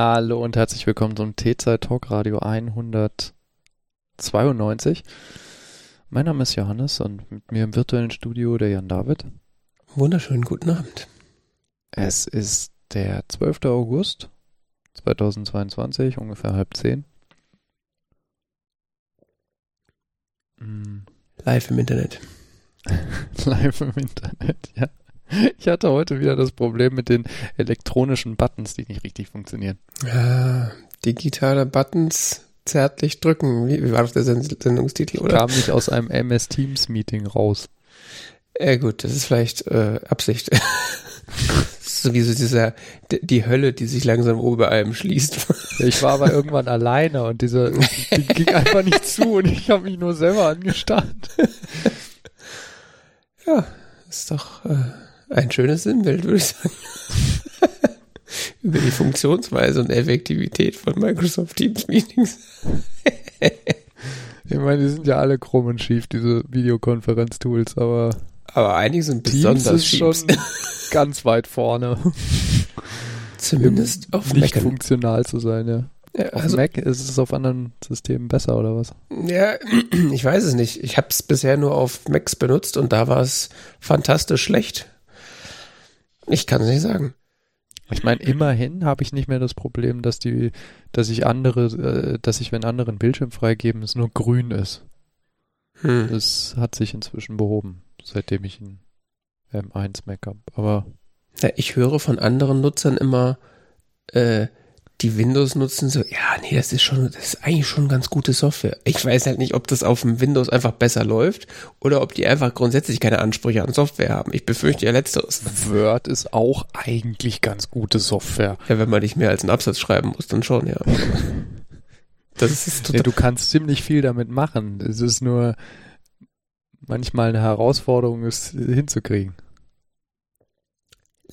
Hallo und herzlich willkommen zum T-Zeit Talk Radio 192. Mein Name ist Johannes und mit mir im virtuellen Studio der Jan David. Wunderschönen guten Abend. Es ist der 12. August 2022, ungefähr halb zehn. Mm. Live im Internet. Live im Internet, ja. Ich hatte heute wieder das Problem mit den elektronischen Buttons, die nicht richtig funktionieren. Ah, digitale Buttons zärtlich drücken. Wie, wie war doch der Sendungstitel, oder? Kam nicht aus einem MS Teams Meeting raus. Ja gut, das ist vielleicht äh, Absicht. sowieso dieser, die Hölle, die sich langsam über allem schließt. Ich war aber irgendwann alleine und diese, die ging einfach nicht zu und ich habe mich nur selber angestarrt. Ja, ist doch äh, ein schönes Sinnbild, würde ich sagen. Über die Funktionsweise und Effektivität von Microsoft Teams Meetings. ich meine, die sind ja alle krumm und schief, diese Videokonferenz-Tools, aber. Aber einige sind Teams besonders ist schief. schon ganz weit vorne. Zumindest auf nicht Mac funktional zu sein, ja. ja auf also, Mac ist es auf anderen Systemen besser oder was? Ja, ich weiß es nicht. Ich habe es bisher nur auf Macs benutzt und da war es fantastisch schlecht. Ich kann es nicht sagen. Ich meine, immerhin habe ich nicht mehr das Problem, dass die, dass ich andere, äh, dass ich, wenn andere einen Bildschirm freigeben, es nur grün ist. Hm. Das hat sich inzwischen behoben, seitdem ich ein M1 Mac habe. Aber ja, ich höre von anderen Nutzern immer, äh, die Windows nutzen, so, ja, nee, das ist schon, das ist eigentlich schon ganz gute Software. Ich weiß halt nicht, ob das auf dem Windows einfach besser läuft oder ob die einfach grundsätzlich keine Ansprüche an Software haben. Ich befürchte ja letzteres. Word ist auch eigentlich ganz gute Software. Ja, wenn man nicht mehr als einen Absatz schreiben muss, dann schon, ja. das ist total ja, du kannst ziemlich viel damit machen. Es ist nur manchmal eine Herausforderung, es hinzukriegen.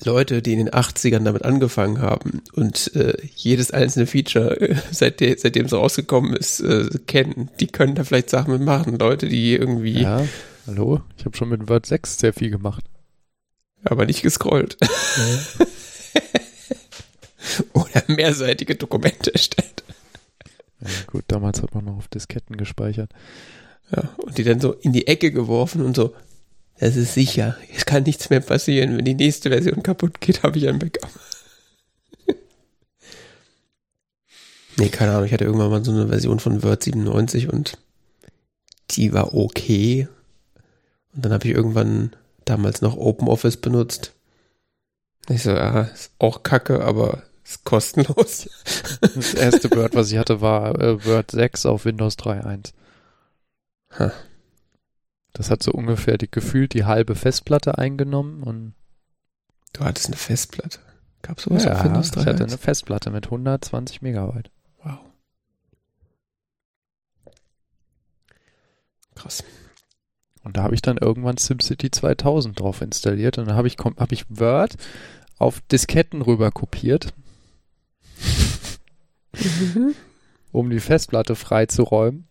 Leute, die in den 80ern damit angefangen haben und äh, jedes einzelne Feature, äh, seitdem, seitdem es rausgekommen ist, äh, kennen, die können da vielleicht Sachen mitmachen. Leute, die irgendwie. Ja, hallo? Ich habe schon mit Word 6 sehr viel gemacht. Aber nicht gescrollt. Ja. Oder mehrseitige Dokumente erstellt. Ja, gut, damals hat man noch auf Disketten gespeichert. Ja, und die dann so in die Ecke geworfen und so, es ist sicher. Es kann nichts mehr passieren. Wenn die nächste Version kaputt geht, habe ich ein Backup. nee, keine Ahnung. Ich hatte irgendwann mal so eine Version von Word 97 und die war okay. Und dann habe ich irgendwann damals noch OpenOffice benutzt. Ich so, ja, ist auch kacke, aber ist kostenlos. Das erste Word, was ich hatte, war äh, Word 6 auf Windows 3.1. Ha. Das hat so ungefähr die, gefühlt die halbe Festplatte eingenommen und. Du hattest eine Festplatte. Gab sowas ja, auf Windows 3? Ich hatte eine Festplatte mit 120 Megabyte. Wow. Krass. Und da habe ich dann irgendwann SimCity 2000 drauf installiert und dann habe ich, hab ich Word auf Disketten rüber kopiert, mhm. um die Festplatte freizuräumen.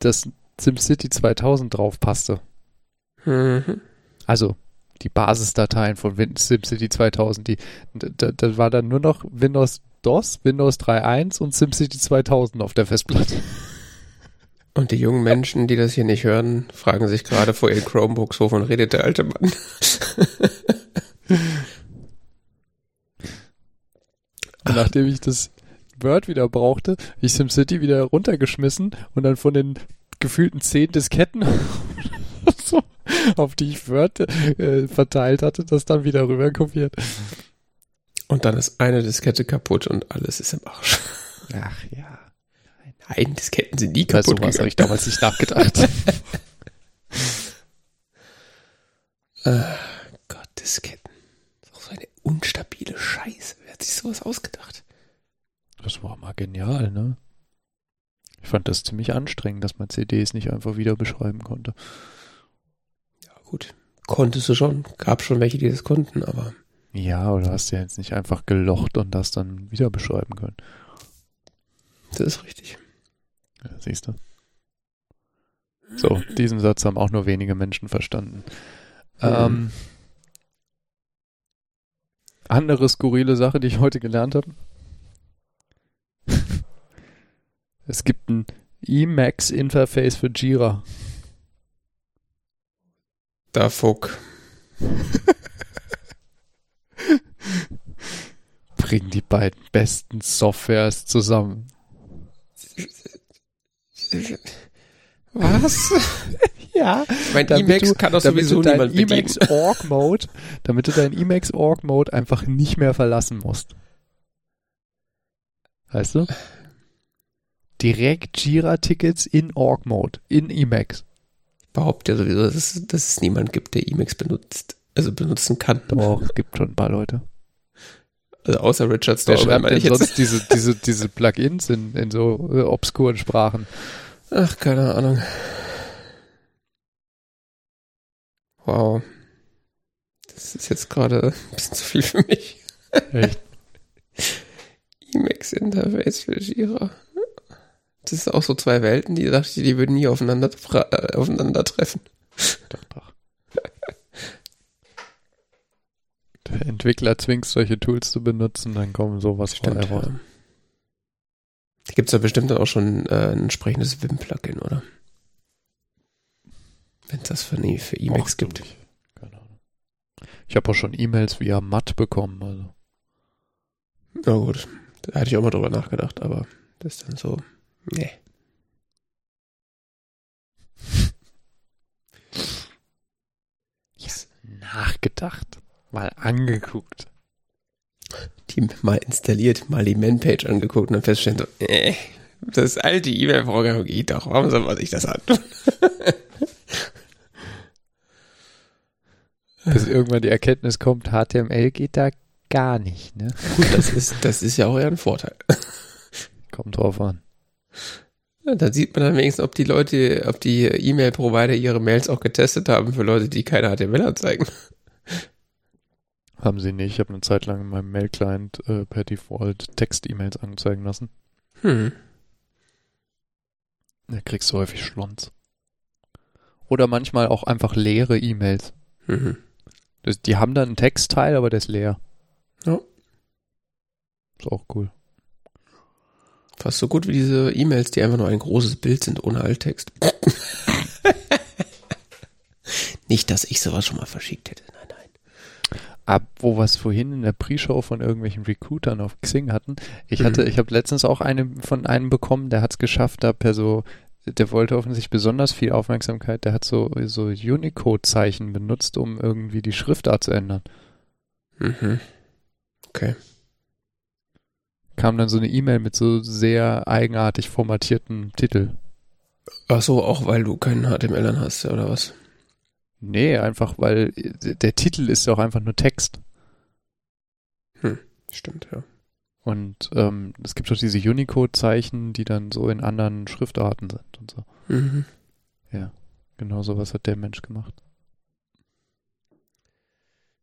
Das SimCity 2000 drauf passte. Mhm. Also die Basisdateien von SimCity 2000, die, da, da war dann nur noch Windows DOS, Windows 3.1 und SimCity 2000 auf der Festplatte. Und die jungen Menschen, die das hier nicht hören, fragen sich gerade vor ihren Chromebooks, wovon redet der alte Mann? Nachdem ich das Word wieder brauchte, ich SimCity wieder runtergeschmissen und dann von den gefühlten zehn Disketten so, auf die ich Word äh, verteilt hatte, das dann wieder rüber kopiert. Und dann ist eine Diskette kaputt und alles ist im Arsch. Ach ja. Nein, Disketten sind nie kaputt. Bei sowas habe ich damals nicht nachgedacht. äh, Gott, Disketten. Das ist auch so eine unstabile Scheiße. Wer hat sich sowas ausgedacht? Das war mal genial, ne? Ich fand das ziemlich anstrengend, dass man CDs nicht einfach wieder beschreiben konnte. Ja, gut. Konntest du schon. Gab schon welche, die das konnten, aber. Ja, oder hast du ja jetzt nicht einfach gelocht und das dann wieder beschreiben können. Das ist richtig. Ja, siehst du. So, diesen Satz haben auch nur wenige Menschen verstanden. Mhm. Ähm, andere skurrile Sache, die ich heute gelernt habe. Es gibt ein Emacs-Interface für Jira. Da fuck. Bring die beiden besten Softwares zusammen. Was? Ja, mein damit Emacs kann doch damit sowieso niemand bedienen. Emacs Org Mode, damit du deinen Emacs Org Mode einfach nicht mehr verlassen musst. Weißt du? Direkt Jira-Tickets in Org Mode, in Emacs. behaupte ja sowieso, dass es, dass es niemand gibt, der Emacs benutzt, also benutzen kann. Doch, es gibt schon ein paar Leute. Also außer Richard Wer Stallman, schreibt meine denn ich jetzt. sonst diese, diese, diese Plugins in, in so äh, obskuren Sprachen? Ach, keine Ahnung. Wow. Das ist jetzt gerade ein bisschen zu viel für mich. Echt? Emacs Interface für Jira. Das ist auch so zwei Welten, die dachte ich, die würden nie aufeinander, äh, aufeinandertreffen. Doch, doch. Der Entwickler zwingt solche Tools zu benutzen, dann kommen sowas Stimmt, raus. ja. Da gibt es ja bestimmt dann auch schon äh, ein entsprechendes Vim-Plugin, oder? Wenn es das für, nee, für Emacs gibt. Ich, keine Ahnung. Ich habe auch schon E-Mails via Matt bekommen, also. Na gut, da hatte ich auch mal drüber nachgedacht, aber das ist dann so, nee. Ja, nachgedacht. Mal angeguckt. Die mal installiert, mal die Man-Page angeguckt und dann feststellen so, äh, das alte E-Mail-Programm geht doch, warum soll man sich das antun? Bis irgendwann die Erkenntnis kommt, HTML geht da gar nicht, ne? Gut, das ist, das ist ja auch eher ein Vorteil. Kommt drauf an. Ja, Da sieht man dann wenigstens, ob die Leute, ob die E-Mail-Provider ihre Mails auch getestet haben für Leute, die keine HTML anzeigen. Haben sie nicht. Ich habe eine Zeit lang in meinem Mail-Client äh, per Default Text-E-Mails anzeigen lassen. Hm. Da kriegst du häufig Schlons. Oder manchmal auch einfach leere E-Mails. Mhm. Das, die haben dann einen Textteil, aber der ist leer. Ja. Ist auch cool. Fast so gut wie diese E-Mails, die einfach nur ein großes Bild sind ohne Alttext. Nicht, dass ich sowas schon mal verschickt hätte. Nein, nein. Ab, wo wir es vorhin in der Pre-Show von irgendwelchen Recruitern auf Xing hatten. Ich Mhm. hatte, ich habe letztens auch eine von einem bekommen, der hat es geschafft, da per so, der wollte offensichtlich besonders viel Aufmerksamkeit, der hat so, so Unicode-Zeichen benutzt, um irgendwie die Schriftart zu ändern. Mhm. Okay. Kam dann so eine E-Mail mit so sehr eigenartig formatierten Titel. Ach so, auch weil du keinen HTML hast, oder was? Nee, einfach weil der Titel ist ja auch einfach nur Text. Stimmt, ja. Und ähm, es gibt doch diese Unicode-Zeichen, die dann so in anderen Schriftarten sind und so. Mhm. Genau sowas hat der Mensch gemacht.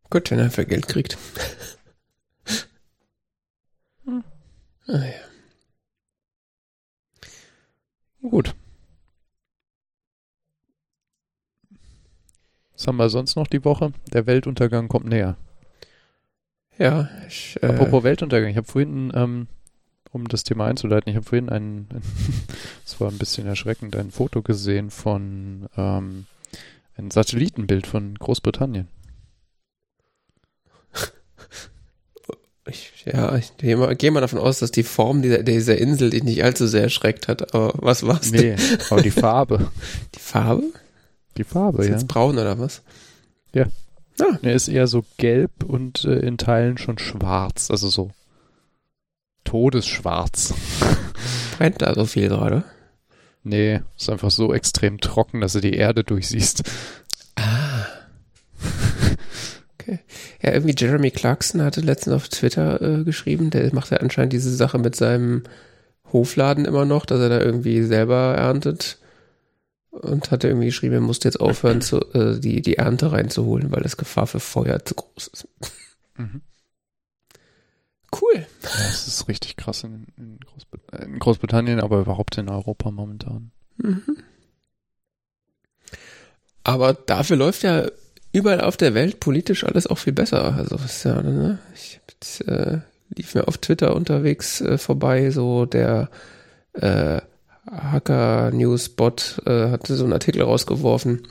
Gut, wenn er für Geld kriegt. Hm. Ah, ja. Gut. Was haben wir sonst noch die Woche? Der Weltuntergang kommt näher. Ja, ich, äh, Apropos Weltuntergang, ich habe vorhin, ähm, um das Thema einzuleiten, ich habe vorhin ein, das war ein bisschen erschreckend, ein Foto gesehen von ähm, ein Satellitenbild von Großbritannien. Ich, ja, ich gehe mal, geh mal davon aus, dass die Form dieser, dieser Insel dich nicht allzu sehr erschreckt hat. Aber was war's denn? Nee, aber die Farbe. Die Farbe? Die Farbe, Ist ja. jetzt braun oder was? Er ist eher so gelb und äh, in Teilen schon schwarz, also so todesschwarz. Brennt da so viel gerade? Nee, ist einfach so extrem trocken, dass du die Erde durchsiehst. Ah. Okay. Ja, irgendwie Jeremy Clarkson hatte letztens auf Twitter äh, geschrieben, der macht ja anscheinend diese Sache mit seinem Hofladen immer noch, dass er da irgendwie selber erntet. Und hatte irgendwie geschrieben, er musste jetzt aufhören, zu, äh, die, die Ernte reinzuholen, weil das Gefahr für Feuer zu groß ist. Mhm. Cool. Ja, das ist richtig krass in, in, Großbrit in Großbritannien, aber überhaupt in Europa momentan. Mhm. Aber dafür läuft ja überall auf der Welt politisch alles auch viel besser. Also ist ja, ne? Ich äh, lief mir auf Twitter unterwegs äh, vorbei, so der äh, Hacker News Bot äh, hatte so einen Artikel rausgeworfen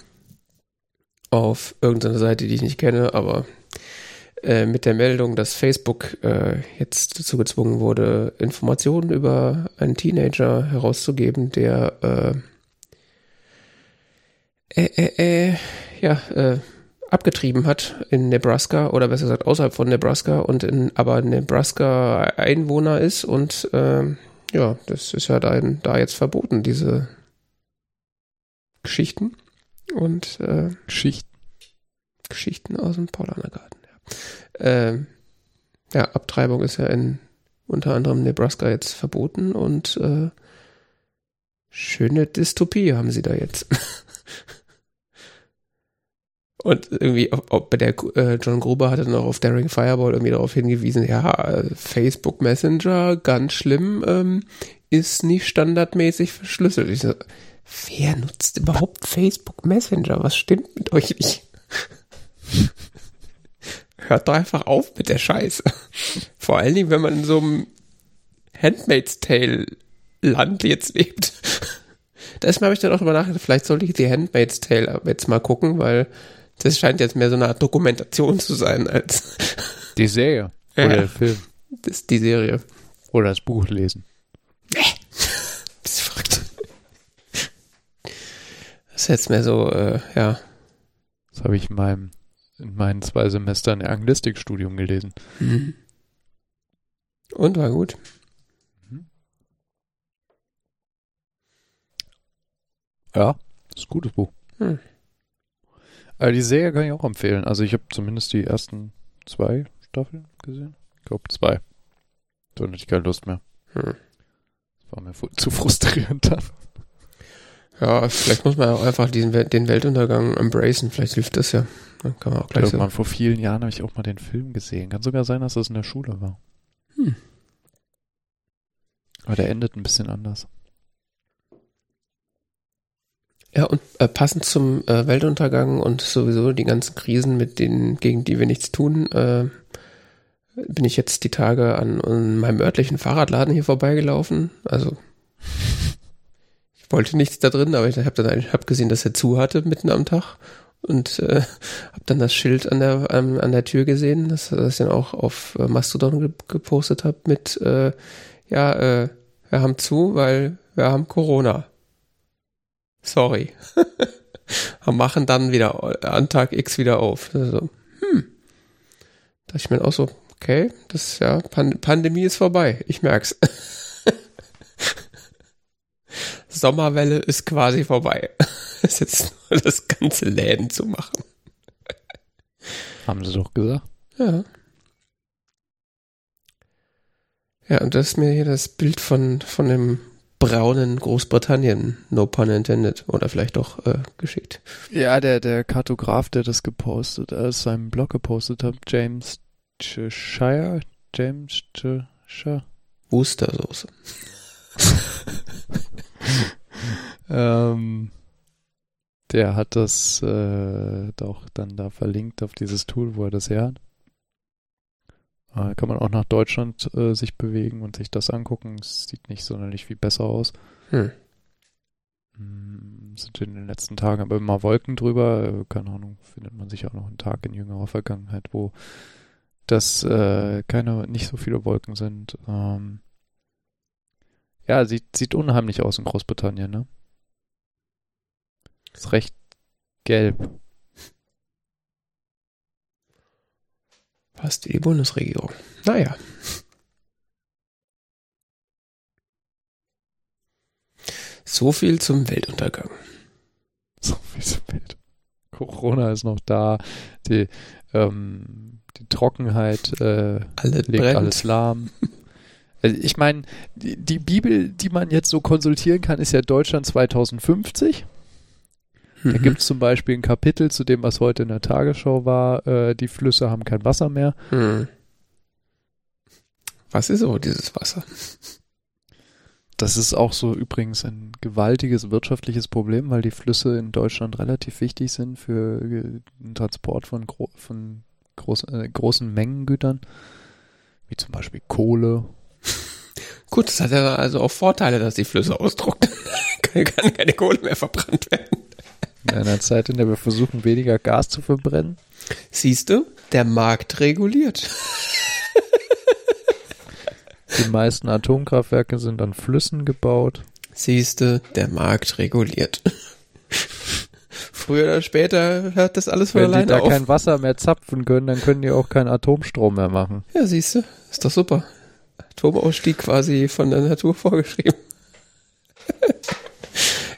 auf irgendeiner Seite, die ich nicht kenne, aber äh, mit der Meldung, dass Facebook äh, jetzt dazu gezwungen wurde, Informationen über einen Teenager herauszugeben, der äh, äh, äh, äh ja, äh, abgetrieben hat in Nebraska oder besser gesagt außerhalb von Nebraska und in aber Nebraska Einwohner ist und äh, ja, das ist ja da, da jetzt verboten, diese Geschichten und äh, Geschichten. Geschichten aus dem Paulanergarten. Ja. Äh, ja, Abtreibung ist ja in unter anderem Nebraska jetzt verboten und äh, schöne Dystopie haben sie da jetzt. Und irgendwie auch bei der äh, John Gruber hatte noch auf Daring Fireball irgendwie darauf hingewiesen, ja, Facebook Messenger, ganz schlimm, ähm, ist nicht standardmäßig verschlüsselt. Ich so, wer nutzt überhaupt Facebook Messenger? Was stimmt mit euch nicht? Hört doch einfach auf mit der Scheiße. Vor allen Dingen, wenn man in so einem Handmaid's Tale Land jetzt lebt. Deshalb habe ich dann auch drüber nachgedacht, vielleicht sollte ich die Handmaid's Tale jetzt mal gucken, weil das scheint jetzt mehr so eine Art Dokumentation zu sein als. Die Serie. Oder ja, der Film. Das ist die Serie. Oder das Buch lesen. Nee. Bist du verrückt. Das ist jetzt mehr so, äh, ja. Das habe ich in meinem, in meinen zwei Semestern Anglistikstudium gelesen. Mhm. Und war gut. Mhm. Ja, ist ein gutes Buch. Hm. Aber die Serie kann ich auch empfehlen. Also ich habe zumindest die ersten zwei Staffeln gesehen. Ich glaube zwei. Da hatte ich keine Lust mehr. Hm. Das war mir zu frustrierend dann. Ja, vielleicht muss man auch einfach diesen, den Weltuntergang embracen. Vielleicht hilft das ja. Dann kann man auch gleich ich glaube, so. vor vielen Jahren habe ich auch mal den Film gesehen. Kann sogar sein, dass das in der Schule war. Hm. Aber der endet ein bisschen anders. Ja, und äh, passend zum äh, Weltuntergang und sowieso die ganzen Krisen, mit denen, gegen die wir nichts tun, äh, bin ich jetzt die Tage an, an meinem örtlichen Fahrradladen hier vorbeigelaufen. Also ich wollte nichts da drin, aber ich habe dann hab gesehen, dass er zu hatte mitten am Tag und äh, habe dann das Schild an der an, an der Tür gesehen, das, das ich dann auch auf äh, Mastodon ge gepostet habe mit äh, ja, äh, wir haben zu, weil wir haben Corona. Sorry. Wir machen dann wieder an Tag X wieder auf. Also, hm. Da ich mir auch so, okay, das ja, Pand Pandemie ist vorbei. Ich merk's. Sommerwelle ist quasi vorbei. ist jetzt nur das ganze Läden zu machen. Haben sie doch gesagt. Ja. Ja, und das ist mir hier das Bild von, von dem braunen Großbritannien, no pun intended, oder vielleicht doch äh, geschickt. Ja, der, der Kartograf, der das gepostet, äh, seinem Blog gepostet hat, James Cheshire, James Cheshire. Wustersoße. ähm, der hat das äh, doch dann da verlinkt auf dieses Tool, wo er das her hat. Äh, kann man auch nach Deutschland äh, sich bewegen und sich das angucken. Es sieht nicht sonderlich viel besser aus. Hm. Hm, sind in den letzten Tagen aber immer Wolken drüber. Äh, keine Ahnung, findet man sich auch noch einen Tag in jüngerer Vergangenheit, wo das äh, keine, nicht so viele Wolken sind. Ähm, ja, sieht, sieht unheimlich aus in Großbritannien, ne? Ist recht gelb. Passt die Bundesregierung. Naja. So viel zum Weltuntergang. So viel zum Weltuntergang. Corona ist noch da. Die, ähm, die Trockenheit äh, Alle legt brennt. alles lahm. Also ich meine, die, die Bibel, die man jetzt so konsultieren kann, ist ja Deutschland 2050. Da mhm. gibt es zum Beispiel ein Kapitel zu dem, was heute in der Tagesschau war. Äh, die Flüsse haben kein Wasser mehr. Mhm. Was ist so dieses Wasser? Das ist auch so übrigens ein gewaltiges wirtschaftliches Problem, weil die Flüsse in Deutschland relativ wichtig sind für den Transport von, gro von groß, äh, großen Mengengütern, wie zum Beispiel Kohle. Gut, das hat ja also auch Vorteile, dass die Flüsse austrocknen. kann, kann keine Kohle mehr verbrannt werden. In einer Zeit, in der wir versuchen, weniger Gas zu verbrennen. Siehst du, der Markt reguliert. Die meisten Atomkraftwerke sind an Flüssen gebaut. Siehst du, der Markt reguliert. Früher oder später hört das alles von Wenn die alleine da auf. kein Wasser mehr zapfen können, dann können die auch keinen Atomstrom mehr machen. Ja, siehst du, ist doch super. Atomausstieg quasi von der Natur vorgeschrieben.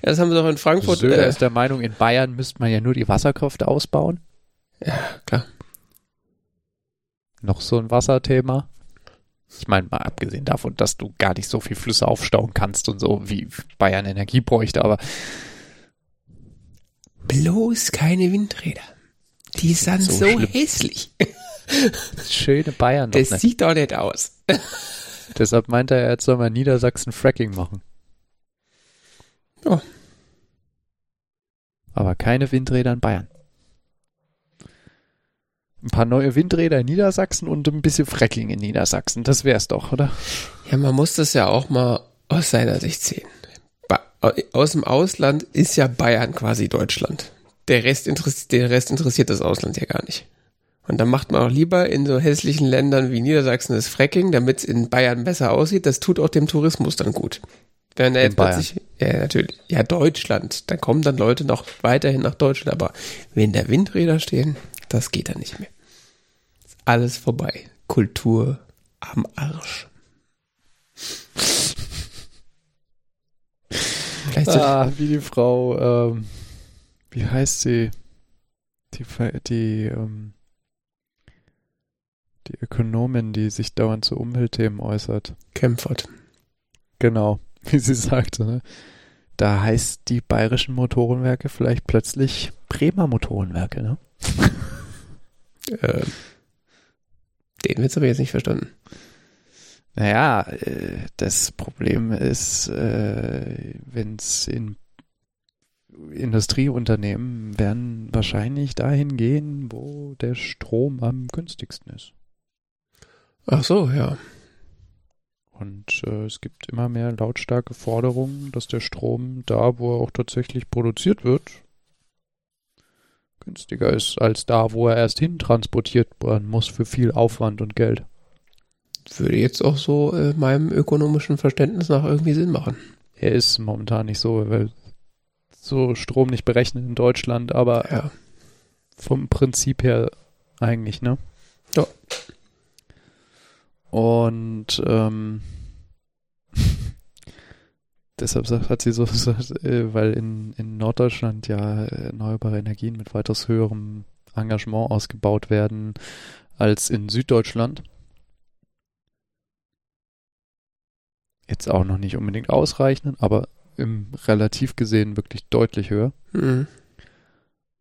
Das haben wir doch in Frankfurt. Söder Äh, ist der Meinung, in Bayern müsste man ja nur die Wasserkraft ausbauen. ja, klar. Noch so ein Wasserthema. Ich meine, mal abgesehen davon, dass du gar nicht so viel Flüsse aufstauen kannst und so, wie Bayern Energie bräuchte, aber Bloß keine Windräder. Die sind So so, hässlich. schöne Bayern Das nicht. sieht doch nicht aus. Deshalb meinte er, jetzt soll man Niedersachsen Fracking machen. Ja. Aber keine Windräder in Bayern. Ein paar neue Windräder in Niedersachsen und ein bisschen Fracking in Niedersachsen. Das wär's doch, oder? Ja, man muss das ja auch mal aus seiner Sicht sehen. Ba aus dem Ausland ist ja Bayern quasi Deutschland. Der Rest, interessiert, der Rest interessiert das Ausland ja gar nicht. Und dann macht man auch lieber in so hässlichen Ländern wie Niedersachsen das Fracking, damit es in Bayern besser aussieht. Das tut auch dem Tourismus dann gut. Wenn er jetzt Bayern. plötzlich, ja natürlich, ja Deutschland, dann kommen dann Leute noch weiterhin nach Deutschland, aber wenn da Windräder stehen, das geht dann nicht mehr. Ist alles vorbei. Kultur am Arsch. Ah, wie die Frau, ähm, wie heißt sie? Die, die, ähm, die Ökonomin, die sich dauernd zu Umweltthemen äußert. Kempfert. Genau, wie sie sagte, ne? Da heißt die bayerischen Motorenwerke vielleicht plötzlich Bremer Motorenwerke, ne? Äh, den Witz habe ich jetzt nicht verstanden. Naja, äh, das Problem ist, äh, wenn es in Industrieunternehmen werden wahrscheinlich dahin gehen, wo der Strom am günstigsten ist. Ach so, ja. Und äh, es gibt immer mehr lautstarke Forderungen, dass der Strom da, wo er auch tatsächlich produziert wird, günstiger ist als da, wo er erst hin transportiert werden muss für viel Aufwand und Geld. Würde jetzt auch so äh, meinem ökonomischen Verständnis nach irgendwie Sinn machen. Er ist momentan nicht so, weil so Strom nicht berechnet in Deutschland, aber Ja. vom Prinzip her eigentlich, ne? Und ähm, deshalb hat sie so gesagt, äh, weil in, in Norddeutschland ja erneuerbare Energien mit weitaus höherem Engagement ausgebaut werden als in Süddeutschland. Jetzt auch noch nicht unbedingt ausreichend, aber im relativ gesehen wirklich deutlich höher. Mhm.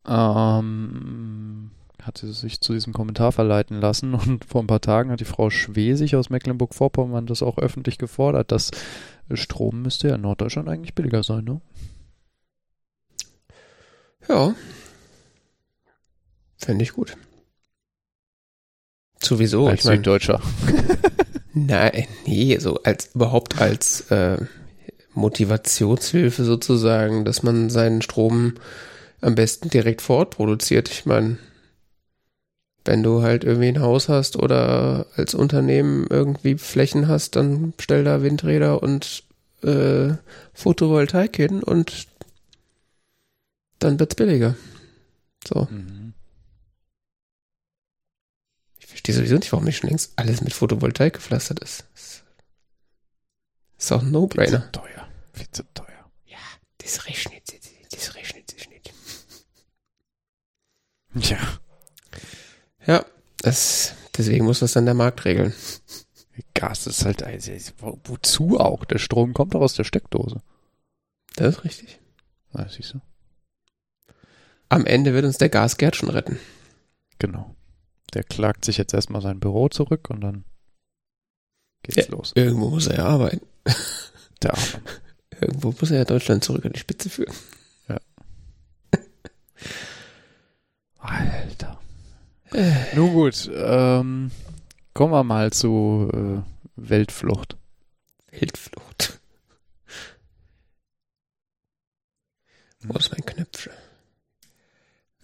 Ähm, hat sie sich zu diesem Kommentar verleiten lassen und vor ein paar Tagen hat die Frau Schwesig aus Mecklenburg-Vorpommern das auch öffentlich gefordert, dass Strom müsste ja in Norddeutschland eigentlich billiger sein, ne? Ja. Fände ich gut. Sowieso, Als ich meine, Süddeutscher. nein, nee, so als überhaupt als äh, Motivationshilfe sozusagen, dass man seinen Strom am besten direkt vor Ort produziert. Ich meine, wenn du halt irgendwie ein Haus hast oder als Unternehmen irgendwie Flächen hast, dann stell da Windräder und äh, Photovoltaik hin und dann wird's billiger. So. Mhm. Ich verstehe sowieso nicht, warum nicht schon längst alles mit Photovoltaik gepflastert ist. Ist auch ein Viel No-Brainer. zu teuer. Viel zu teuer. Das rechnet sich, das rechnet sich nicht. Ja. Ja, das, deswegen muss das dann der Markt regeln. Gas ist halt, also, wo- wozu auch? Der Strom kommt doch aus der Steckdose. Das ist richtig. Ah, siehst du? Am Ende wird uns der Gasgerd schon retten. Genau. Der klagt sich jetzt erstmal sein Büro zurück und dann geht's los. Irgendwo muss er ja arbeiten. Der Arme. Irgendwo muss er ja Deutschland zurück an die Spitze führen. Alter. Äh. Nun gut, ähm, kommen wir mal zu äh, Weltflucht. Weltflucht. Wo ist mein Knöpfchen?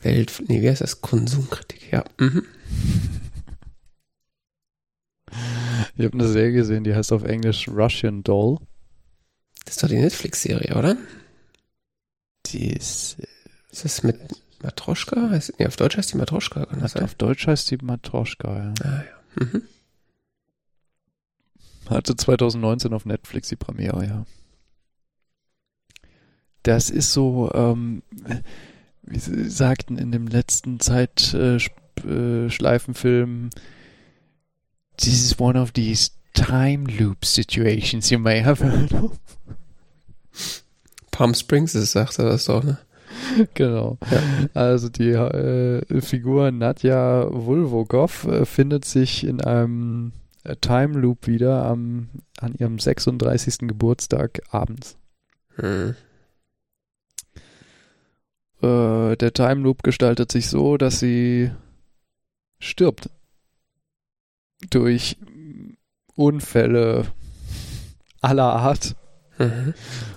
Welt, nee, wie heißt das? Konsumkritik, ja. Mhm. Ich habe eine Serie gesehen, die heißt auf Englisch Russian Doll. Das ist doch die Netflix-Serie, oder? Die ist. Äh, ist das mit Matroschka? Heißt, nee, auf Deutsch heißt die Matroschka, kann das sein? Auf Deutsch heißt die Matroschka, ja. Ah, ja. Mhm. Hatte 2019 auf Netflix die Premiere, ja. Das ist so, ähm, wie Sie sagten in dem letzten Zeitschleifenfilm, äh, this is one of these time loop situations you may have heard of. Palm Springs, sagt er das doch, ne? Genau. Ja. Also die äh, Figur Nadja Vulvogov äh, findet sich in einem äh, Time Loop wieder am, an ihrem 36. Geburtstag abends. Hm. Äh, der Time Loop gestaltet sich so, dass sie stirbt. Durch Unfälle aller Art. Mhm.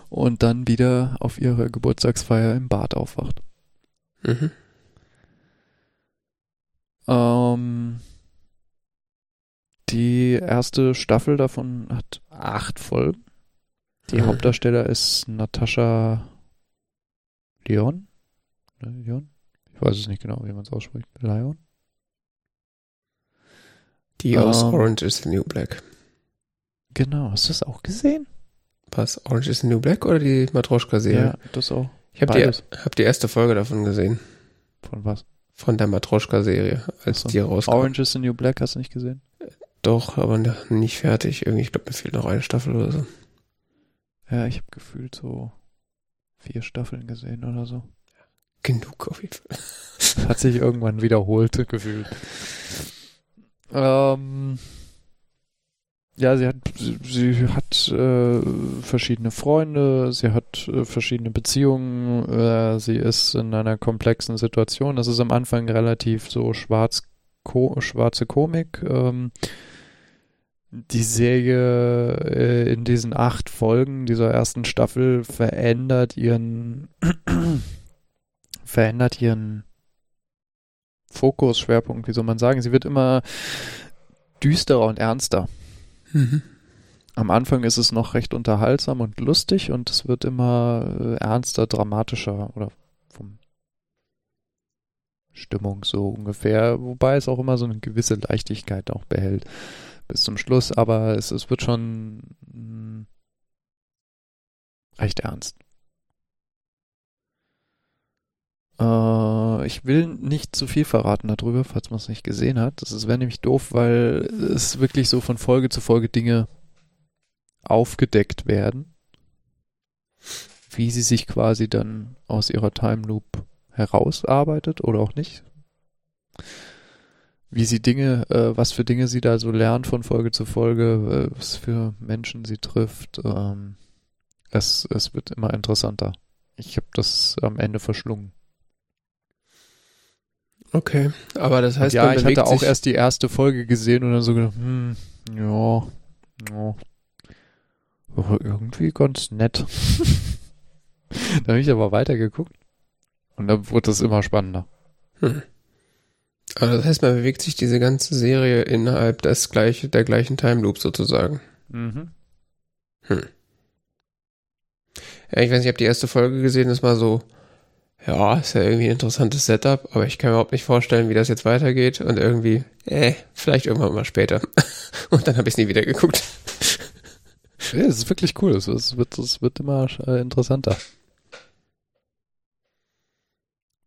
Und dann wieder auf ihre Geburtstagsfeier im Bad aufwacht. Mhm. Ähm, die erste Staffel davon hat acht Folgen. Die mhm. Hauptdarsteller ist Natascha Leon. Leon? Ich weiß es nicht genau, wie man es ausspricht. Leon? Die aus ähm. Orange is the New Black. Genau, hast du das auch gesehen? Was? Orange is the New Black oder die Matroschka-Serie? Ja, das auch. Ich habe die, hab die erste Folge davon gesehen. Von was? Von der Matroschka-Serie, als so. die rauskam. Orange is the New Black hast du nicht gesehen? Doch, aber nicht fertig. Irgendwie, ich glaube, mir fehlt noch eine Staffel oder so. Ja, ich habe gefühlt so vier Staffeln gesehen oder so. Genug auf jeden Fall. Hat sich irgendwann wiederholt gefühlt. Ähm, ja, sie hat, sie hat äh, verschiedene Freunde, sie hat äh, verschiedene Beziehungen, äh, sie ist in einer komplexen Situation. Das ist am Anfang relativ so schwarz, ko schwarze Komik. Ähm, die Serie äh, in diesen acht Folgen dieser ersten Staffel verändert ihren verändert ihren Fokus, Schwerpunkt, wie soll man sagen. Sie wird immer düsterer und ernster. Mhm. Am Anfang ist es noch recht unterhaltsam und lustig und es wird immer äh, ernster, dramatischer oder vom Stimmung so ungefähr, wobei es auch immer so eine gewisse Leichtigkeit auch behält bis zum Schluss, aber es, es wird schon mh, hm, recht ernst. Äh, ich will nicht zu viel verraten darüber, falls man es nicht gesehen hat. Das wäre nämlich doof, weil es wirklich so von Folge zu Folge Dinge aufgedeckt werden, wie sie sich quasi dann aus ihrer Time Loop herausarbeitet oder auch nicht. Wie sie Dinge, äh, was für Dinge sie da so lernt von Folge zu Folge, äh, was für Menschen sie trifft. Ähm, es, es wird immer interessanter. Ich habe das am Ende verschlungen. Okay, aber das heißt, ja, ich hatte auch erst die erste Folge gesehen und dann so gedacht, hm, ja, ja, aber irgendwie ganz nett. dann habe ich aber weitergeguckt und dann wurde es immer spannender. Hm. Aber das heißt, man bewegt sich diese ganze Serie innerhalb des gleiche, der gleichen Time Loop sozusagen. Mhm. Hm. Ja, ich weiß nicht, ich habe die erste Folge gesehen, das war so ja, ist ja irgendwie ein interessantes Setup, aber ich kann mir überhaupt nicht vorstellen, wie das jetzt weitergeht und irgendwie, äh, vielleicht irgendwann mal später. und dann habe ich es nie wieder geguckt. Ja, es ist wirklich cool. Es, wird, es wird immer äh, interessanter.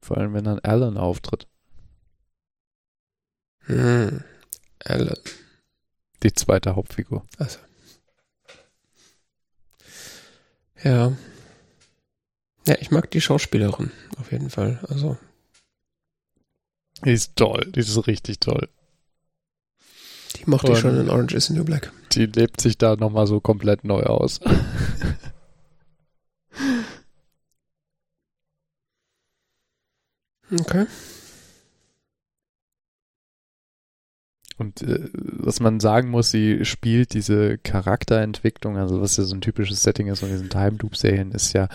Vor allem, wenn dann Alan auftritt. Hm, Alan. Die zweite Hauptfigur. Also. Ja. Ja, ich mag die Schauspielerin auf jeden Fall. Also. Die ist toll, die ist richtig toll. Die mochte ich schon in Orange is the New Black. Die lebt sich da nochmal so komplett neu aus. okay. Und äh, was man sagen muss, sie spielt diese Charakterentwicklung, also was ja so ein typisches Setting ist von diesen Time Loop Serien, ist ja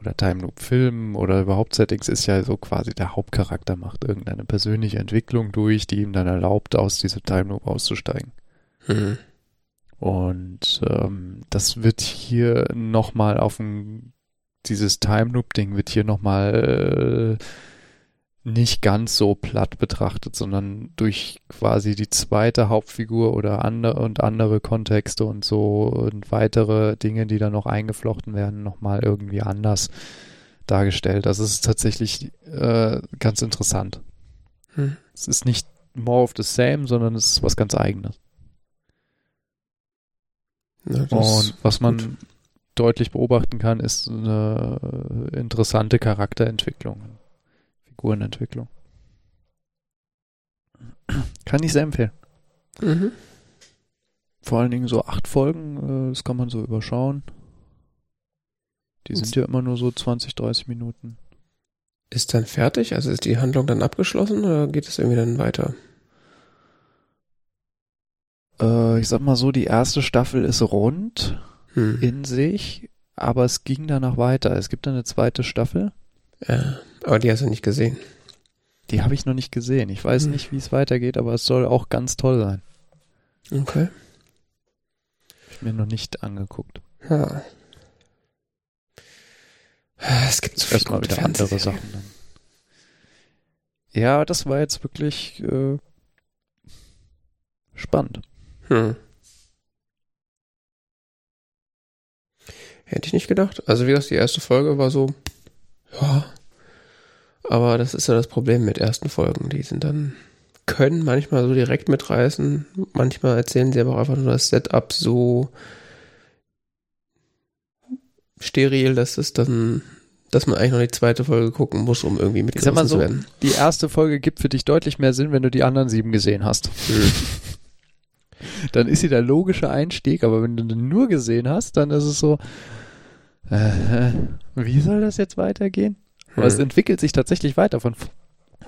oder Time Loop Filmen oder überhaupt Settings ist ja so quasi der Hauptcharakter macht irgendeine persönliche Entwicklung durch, die ihm dann erlaubt, aus diesem Time Loop auszusteigen. Mhm. Und ähm, das wird hier nochmal auf ein, dieses Time Loop Ding wird hier nochmal äh, nicht ganz so platt betrachtet, sondern durch quasi die zweite Hauptfigur oder andere und andere Kontexte und so und weitere Dinge, die da noch eingeflochten werden, nochmal irgendwie anders dargestellt. Also es ist tatsächlich äh, ganz interessant. Hm. Es ist nicht more of the same, sondern es ist was ganz eigenes. Ja, und was man gut. deutlich beobachten kann, ist eine interessante Charakterentwicklung. Figurenentwicklung. Kann ich sehr empfehlen. Mhm. Vor allen Dingen so acht Folgen, äh, das kann man so überschauen. Die sind ja immer nur so 20, 30 Minuten. Ist dann fertig? Also ist die Handlung dann abgeschlossen oder geht es irgendwie dann weiter? Äh, ich sag mal so, die erste Staffel ist rund hm. in sich, aber es ging danach weiter. Es gibt eine zweite Staffel. Ja, aber die hast du nicht gesehen. Die habe ich noch nicht gesehen. Ich weiß hm. nicht, wie es weitergeht, aber es soll auch ganz toll sein. Okay. Hab ich mir noch nicht angeguckt. Ja. Es gibt so erstmal wieder andere Sachen. Dann. Ja, das war jetzt wirklich äh, spannend. Hm. Hätte ich nicht gedacht. Also wie gesagt, die erste Folge war so, ja. Aber das ist ja das Problem mit ersten Folgen. Die sind dann, können manchmal so direkt mitreißen. Manchmal erzählen sie aber auch einfach nur das Setup so steril, dass es dann, dass man eigentlich noch die zweite Folge gucken muss, um irgendwie mitgerissen so, zu werden. Die erste Folge gibt für dich deutlich mehr Sinn, wenn du die anderen sieben gesehen hast. Dann ist sie der logische Einstieg, aber wenn du den nur gesehen hast, dann ist es so, äh, wie soll das jetzt weitergehen? Aber hm. es entwickelt sich tatsächlich weiter. Von,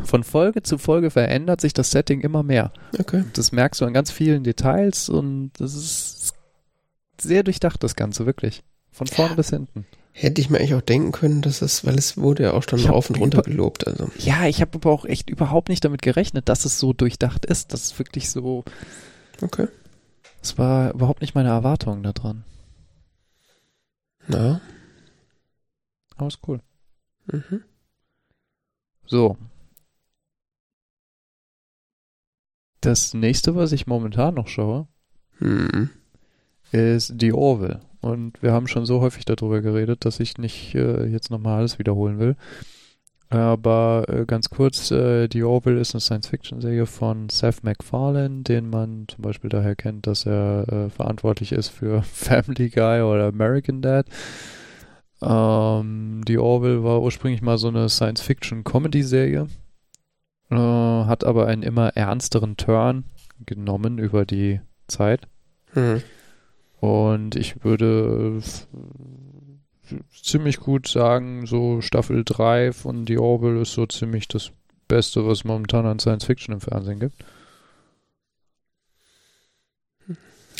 von Folge zu Folge verändert sich das Setting immer mehr. Okay. Das merkst du an ganz vielen Details und das ist sehr durchdacht, das Ganze, wirklich. Von vorne ja. bis hinten. Hätte ich mir eigentlich auch denken können, dass es, weil es wurde ja auch schon rauf und runter gelobt. Also. Ja, ich habe aber auch echt überhaupt nicht damit gerechnet, dass es so durchdacht ist. Das ist wirklich so. Okay. Es war überhaupt nicht meine Erwartung da Na. Aber ist cool. Mhm. So. Das nächste, was ich momentan noch schaue, mhm. ist The Orville. Und wir haben schon so häufig darüber geredet, dass ich nicht äh, jetzt nochmal alles wiederholen will. Aber äh, ganz kurz, äh, The Orville ist eine Science-Fiction-Serie von Seth MacFarlane, den man zum Beispiel daher kennt, dass er äh, verantwortlich ist für Family Guy oder American Dad. Ähm, The Orville war ursprünglich mal so eine Science-Fiction-Comedy-Serie, äh, hat aber einen immer ernsteren Turn genommen über die Zeit. Mhm. Und ich würde ziemlich gut sagen, so Staffel 3 von The Orville ist so ziemlich das Beste, was momentan an Science Fiction im Fernsehen gibt.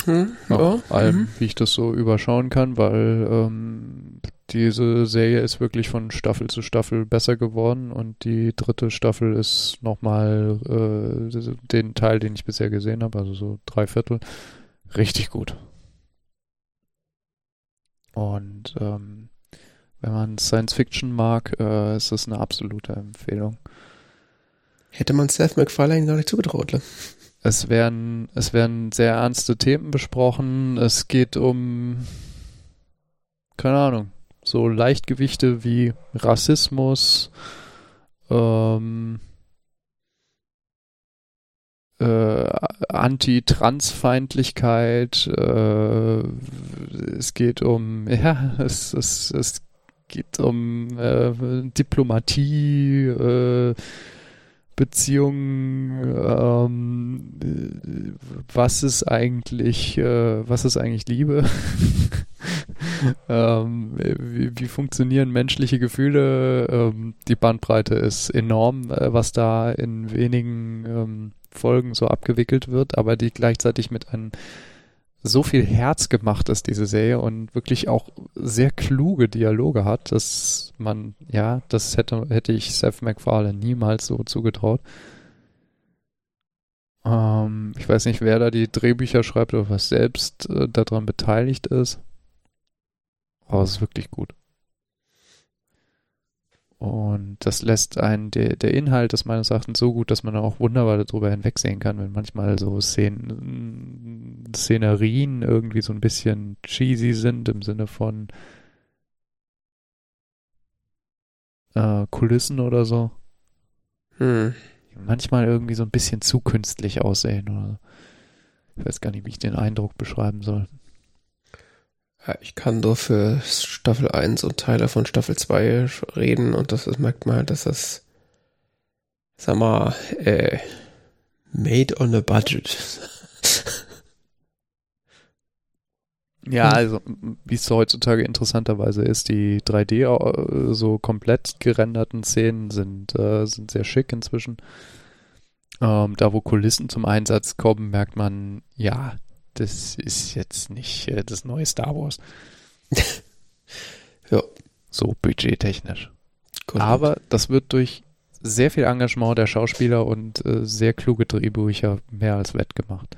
Hm, ja, allem, mhm. wie ich das so überschauen kann, weil ähm, diese Serie ist wirklich von Staffel zu Staffel besser geworden und die dritte Staffel ist nochmal äh, den Teil, den ich bisher gesehen habe, also so drei Viertel, richtig gut. Und ähm, wenn man Science Fiction mag, äh, ist das eine absolute Empfehlung. Hätte man Seth MacFarlane gar nicht zugetraut, ne? Es werden, es werden sehr ernste Themen besprochen. Es geht um, keine Ahnung, so Leichtgewichte wie Rassismus, ähm, äh, Anti-Transfeindlichkeit, äh, es geht um, ja, es, es, es geht um äh, Diplomatie, äh, Beziehungen, ähm, was ist eigentlich, äh, was ist eigentlich Liebe? ähm, wie, wie, funktionieren menschliche Gefühle? Ähm, die Bandbreite ist enorm, äh, was da in wenigen ähm, Folgen so abgewickelt wird, aber die gleichzeitig mit einem so viel Herz gemacht ist, diese Serie, und wirklich auch sehr kluge Dialoge hat, dass man, ja, das hätte, hätte ich Seth MacFarlane niemals so zugetraut. Ähm, ich weiß nicht, wer da die Drehbücher schreibt oder was selbst äh, daran beteiligt ist. Aber es ist wirklich gut. Und das lässt einen, der, der Inhalt ist meines Erachtens so gut, dass man auch wunderbar darüber hinwegsehen kann, wenn manchmal so Szen Szenerien irgendwie so ein bisschen cheesy sind im Sinne von äh, Kulissen oder so. Hm. Manchmal irgendwie so ein bisschen zu künstlich aussehen oder ich weiß gar nicht, wie ich den Eindruck beschreiben soll. Ich kann nur für Staffel 1 und Teile von Staffel 2 reden und das, das merkt man halt, dass das, sag mal, äh, made on a budget. Ja, also wie es heutzutage interessanterweise ist, die 3D äh, so komplett gerenderten Szenen sind, äh, sind sehr schick inzwischen. Ähm, da wo Kulissen zum Einsatz kommen, merkt man, ja, das ist jetzt nicht äh, das neue Star Wars. ja. So budgettechnisch. Gut. Aber das wird durch sehr viel Engagement der Schauspieler und äh, sehr kluge Drehbücher mehr als wettgemacht.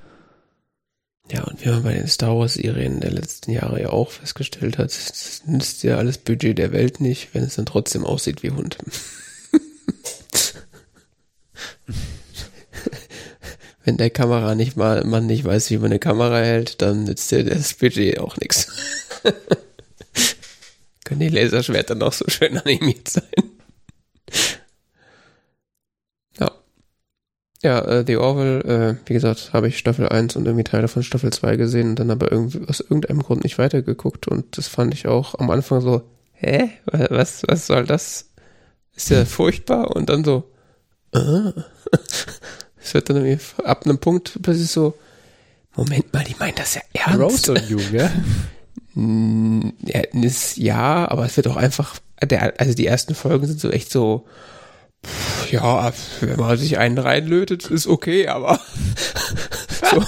Ja, und wie man bei den Star Wars-Serien der letzten Jahre ja auch festgestellt hat, das nützt ja alles Budget der Welt nicht, wenn es dann trotzdem aussieht wie Hund. wenn der Kamera nicht mal, man nicht weiß, wie man eine Kamera hält, dann nützt dir das Budget auch nichts. Können die Laserschwerter noch so schön animiert sein? ja. Ja, äh, The Orville, äh, wie gesagt, habe ich Staffel 1 und irgendwie Teile von Staffel 2 gesehen und dann aber irgendwie aus irgendeinem Grund nicht weitergeguckt und das fand ich auch am Anfang so, hä? Was, was soll das? Ist ja furchtbar und dann so, äh. Es wird dann irgendwie ab einem Punkt plötzlich so, Moment mal, die meinen das ja ernst. Roast on you, ja? ja, ist, ja, aber es wird auch einfach, der, also die ersten Folgen sind so echt so, pff, ja, wenn man sich einen reinlötet, ist okay, aber so.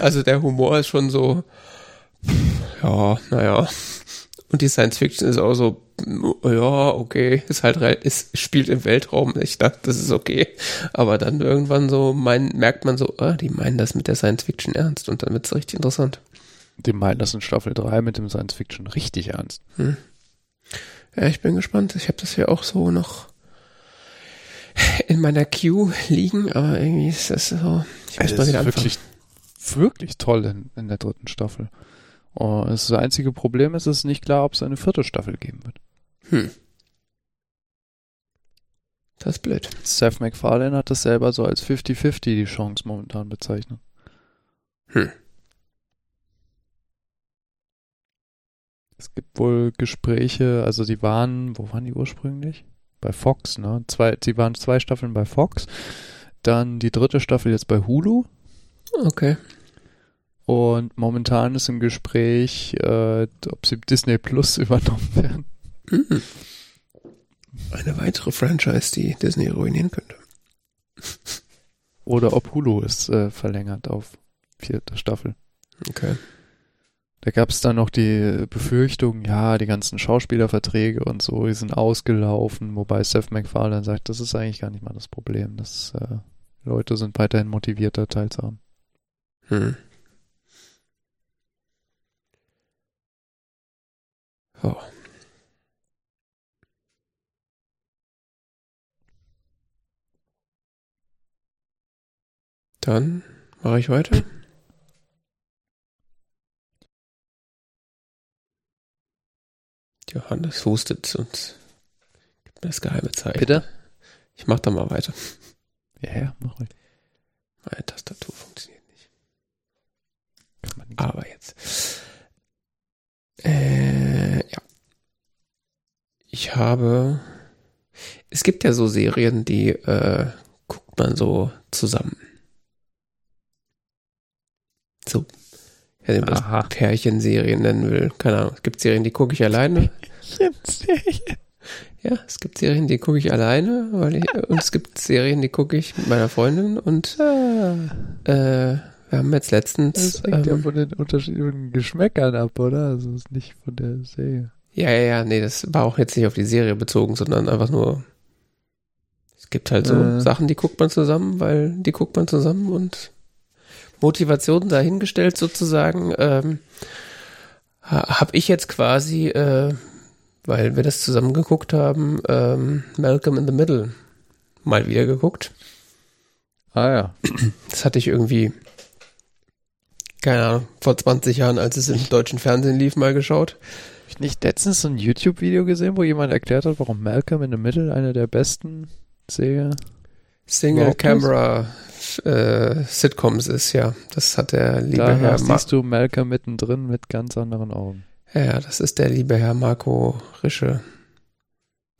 also der Humor ist schon so, pff, ja, naja. Und die Science Fiction ist auch so, ja, okay, ist halt, es spielt im Weltraum. Ich dachte, das ist okay. Aber dann irgendwann so mein, merkt man so, ah, die meinen das mit der Science Fiction ernst und dann wird es richtig interessant. Die meinen das in Staffel 3 mit dem Science Fiction richtig ernst. Hm. Ja, ich bin gespannt. Ich habe das ja auch so noch in meiner Queue liegen, aber irgendwie ist das so. Ich muss also mal wieder anfangen. Wirklich, wirklich toll in, in der dritten Staffel. Oh, das einzige Problem ist, es ist nicht klar, ob es eine vierte Staffel geben wird. Hm. Das ist blöd. Seth MacFarlane hat das selber so als 50-50 die Chance momentan bezeichnet. Hm. Es gibt wohl Gespräche, also die waren, wo waren die ursprünglich? Bei Fox, ne? Zwei, die waren zwei Staffeln bei Fox. Dann die dritte Staffel jetzt bei Hulu. Okay. Und momentan ist im Gespräch, äh, ob sie Disney Plus übernommen werden. Eine weitere Franchise, die Disney ruinieren könnte. Oder ob Hulu es äh, verlängert auf vierte Staffel. Okay. Da gab es dann noch die Befürchtung, ja, die ganzen Schauspielerverträge und so, die sind ausgelaufen, wobei Seth MacFarlane sagt, das ist eigentlich gar nicht mal das Problem. dass äh, Leute sind weiterhin motivierter teilzuhaben. Hm. Oh. Dann mache ich weiter. Johannes hustet und gibt mir das geheime Zeichen. Bitte? Ich mach da mal weiter. Ja, ja, mach ruhig. Meine Tastatur funktioniert nicht. nicht Aber jetzt. Äh, ja. Ich habe. Es gibt ja so Serien, die äh, guckt man so zusammen. So, wenn man das Pärchenserien nennen will. Keine Ahnung. Es gibt Serien, die gucke ich alleine. Pärchenserien. Ja, es gibt Serien, die gucke ich alleine, weil ich, und es gibt Serien, die gucke ich mit meiner Freundin und ah. äh, Wir haben jetzt letztens. Das hängt ähm, ja von den unterschiedlichen Geschmäckern ab, oder? Also ist nicht von der Serie. Ja, ja, ja, nee, das war auch jetzt nicht auf die Serie bezogen, sondern einfach nur. Es gibt halt so äh. Sachen, die guckt man zusammen, weil die guckt man zusammen und Motivation dahingestellt sozusagen. Ähm, habe ich jetzt quasi, äh, weil wir das zusammen geguckt haben, ähm, Malcolm in the Middle mal wieder geguckt. Ah ja. Das hatte ich irgendwie keine Ahnung, vor 20 Jahren, als es im deutschen Fernsehen lief, mal geschaut. Hab ich nicht letztens so ein YouTube-Video gesehen, wo jemand erklärt hat, warum Malcolm in the Middle eine der besten Serie Single-Camera äh, Sitcoms ist, ja. Das hat der liebe Daher Herr siehst du Malcolm mittendrin mit ganz anderen Augen. Ja, das ist der liebe Herr Marco Rische.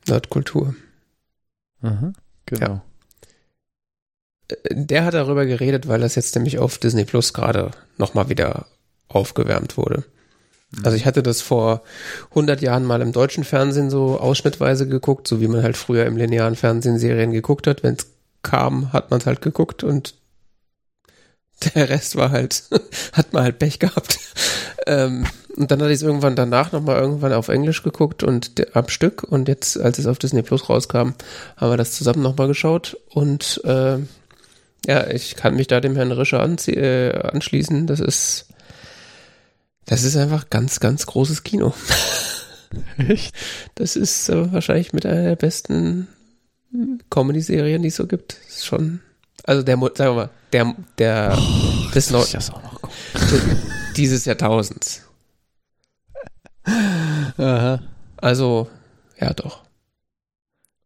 Nerdkultur. Aha, genau. Ja der hat darüber geredet, weil das jetzt nämlich auf Disney Plus gerade nochmal wieder aufgewärmt wurde. Mhm. Also ich hatte das vor 100 Jahren mal im deutschen Fernsehen so ausschnittweise geguckt, so wie man halt früher im linearen Fernsehen Serien geguckt hat. Wenn es kam, hat man es halt geguckt und der Rest war halt, hat man halt Pech gehabt. Ähm, und dann hatte ich es irgendwann danach nochmal irgendwann auf Englisch geguckt und am Stück. Und jetzt, als es auf Disney Plus rauskam, haben wir das zusammen nochmal geschaut. Und äh, ja, ich kann mich da dem Herrn Rischer äh, anschließen. Das ist, das ist einfach ganz, ganz großes Kino. Echt? Das ist äh, wahrscheinlich mit einer der besten Comedy-Serien, die es so gibt. Das ist schon, also der, sagen wir mal, der, der, oh, des noch dieses Jahrtausends. Aha. Also, ja, doch.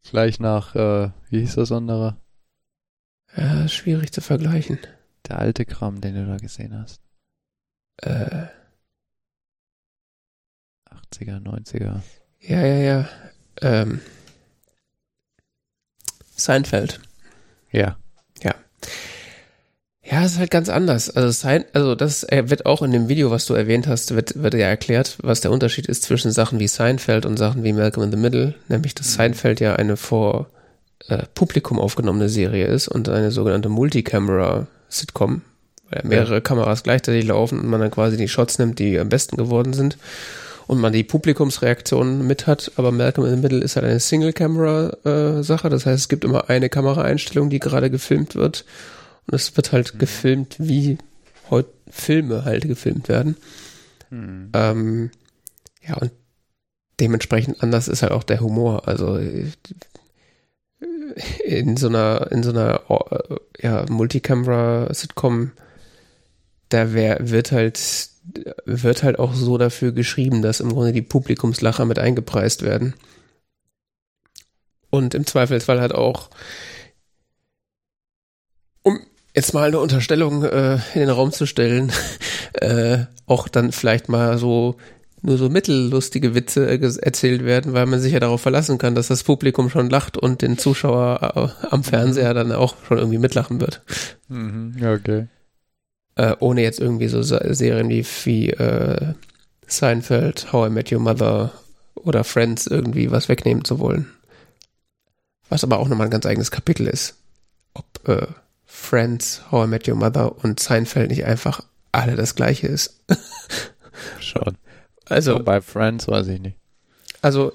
Gleich nach, äh, wie hieß das andere? Ja, schwierig zu vergleichen. Der alte Kram, den du da gesehen hast. Äh. 80er, 90er. Ja, ja, ja. Ähm. Seinfeld. Ja. Ja. Ja, es ist halt ganz anders. Also, Sein, also das wird auch in dem Video, was du erwähnt hast, wird, wird ja erklärt, was der Unterschied ist zwischen Sachen wie Seinfeld und Sachen wie Malcolm in the Middle. Nämlich, dass mhm. Seinfeld ja eine vor äh, Publikum aufgenommene Serie ist und eine sogenannte Multicamera-Sitcom, weil mehrere ja. Kameras gleichzeitig laufen und man dann quasi die Shots nimmt, die am besten geworden sind und man die Publikumsreaktionen mit hat. Aber Malcolm in the Middle ist halt eine Single-Camera-Sache, äh, das heißt, es gibt immer eine Kameraeinstellung, die gerade gefilmt wird und es wird halt mhm. gefilmt, wie heute Filme halt gefilmt werden. Mhm. Ähm, ja, und dementsprechend anders ist halt auch der Humor. Also in so einer, in so einer äh, ja, Multicamera-Sitcom, da wär, wird halt, wird halt auch so dafür geschrieben, dass im Grunde die Publikumslacher mit eingepreist werden. Und im Zweifelsfall halt auch, um jetzt mal eine Unterstellung äh, in den Raum zu stellen, äh, auch dann vielleicht mal so nur so mittellustige Witze erzählt werden, weil man sich ja darauf verlassen kann, dass das Publikum schon lacht und den Zuschauer äh, am Fernseher dann auch schon irgendwie mitlachen wird. Mhm, okay. Äh, ohne jetzt irgendwie so Serien wie, wie äh, Seinfeld, How I Met Your Mother oder Friends irgendwie was wegnehmen zu wollen. Was aber auch nochmal ein ganz eigenes Kapitel ist. Ob äh, Friends, How I Met Your Mother und Seinfeld nicht einfach alle das gleiche ist. Schon. Also so bei Friends weiß ich nicht. Also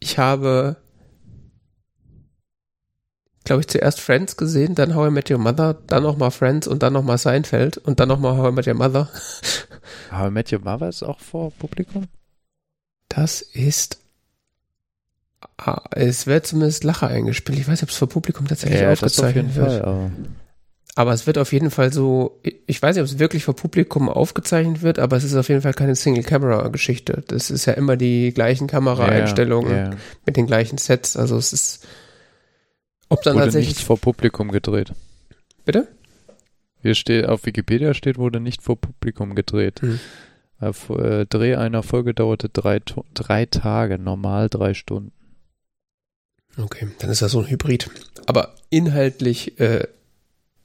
ich habe, glaube ich, zuerst Friends gesehen, dann How I Met Your Mother, dann nochmal Friends und dann nochmal Seinfeld und dann nochmal How I Met Your Mother. How I Met Your Mother ist auch vor Publikum? Das ist Ah, es wird zumindest Lacher eingespielt. Ich weiß nicht, ob es vor Publikum tatsächlich ja, aufgezeichnet wird. Fall, aber es wird auf jeden Fall so, ich weiß nicht, ob es wirklich vor Publikum aufgezeichnet wird, aber es ist auf jeden Fall keine Single-Camera-Geschichte. Das ist ja immer die gleichen Kameraeinstellungen ja, ja. mit den gleichen Sets. Also es ist, ob dann wurde tatsächlich. Nicht vor Publikum gedreht. Bitte? Hier steht, auf Wikipedia steht, wurde nicht vor Publikum gedreht. Hm. Äh, Dreh einer Folge dauerte drei, drei Tage, normal drei Stunden. Okay, dann ist das so ein Hybrid. Aber inhaltlich äh,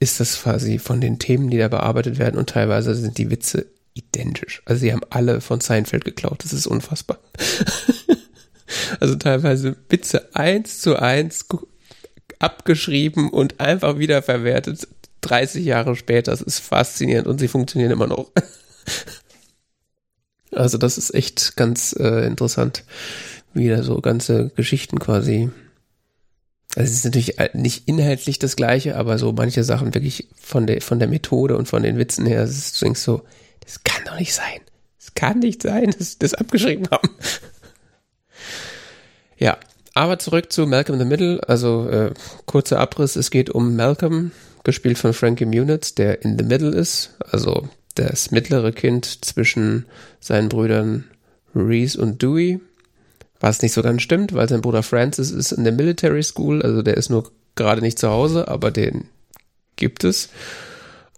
ist das quasi von den Themen, die da bearbeitet werden und teilweise sind die Witze identisch. Also sie haben alle von Seinfeld geklaut. Das ist unfassbar. also teilweise Witze eins zu eins abgeschrieben und einfach wieder verwertet. 30 Jahre später. Es ist faszinierend und sie funktionieren immer noch. Also das ist echt ganz äh, interessant, wie da so ganze Geschichten quasi. Also es ist natürlich nicht inhaltlich das gleiche, aber so manche Sachen wirklich von der von der Methode und von den Witzen her, es ist denkst so, das kann doch nicht sein. Es kann nicht sein, dass sie das abgeschrieben haben. ja, aber zurück zu Malcolm in the Middle. Also äh, kurzer Abriss, es geht um Malcolm, gespielt von Frankie Muniz, der in the Middle ist, also das mittlere Kind zwischen seinen Brüdern Reese und Dewey. Was nicht so ganz stimmt, weil sein Bruder Francis ist in der Military School, also der ist nur gerade nicht zu Hause, aber den gibt es.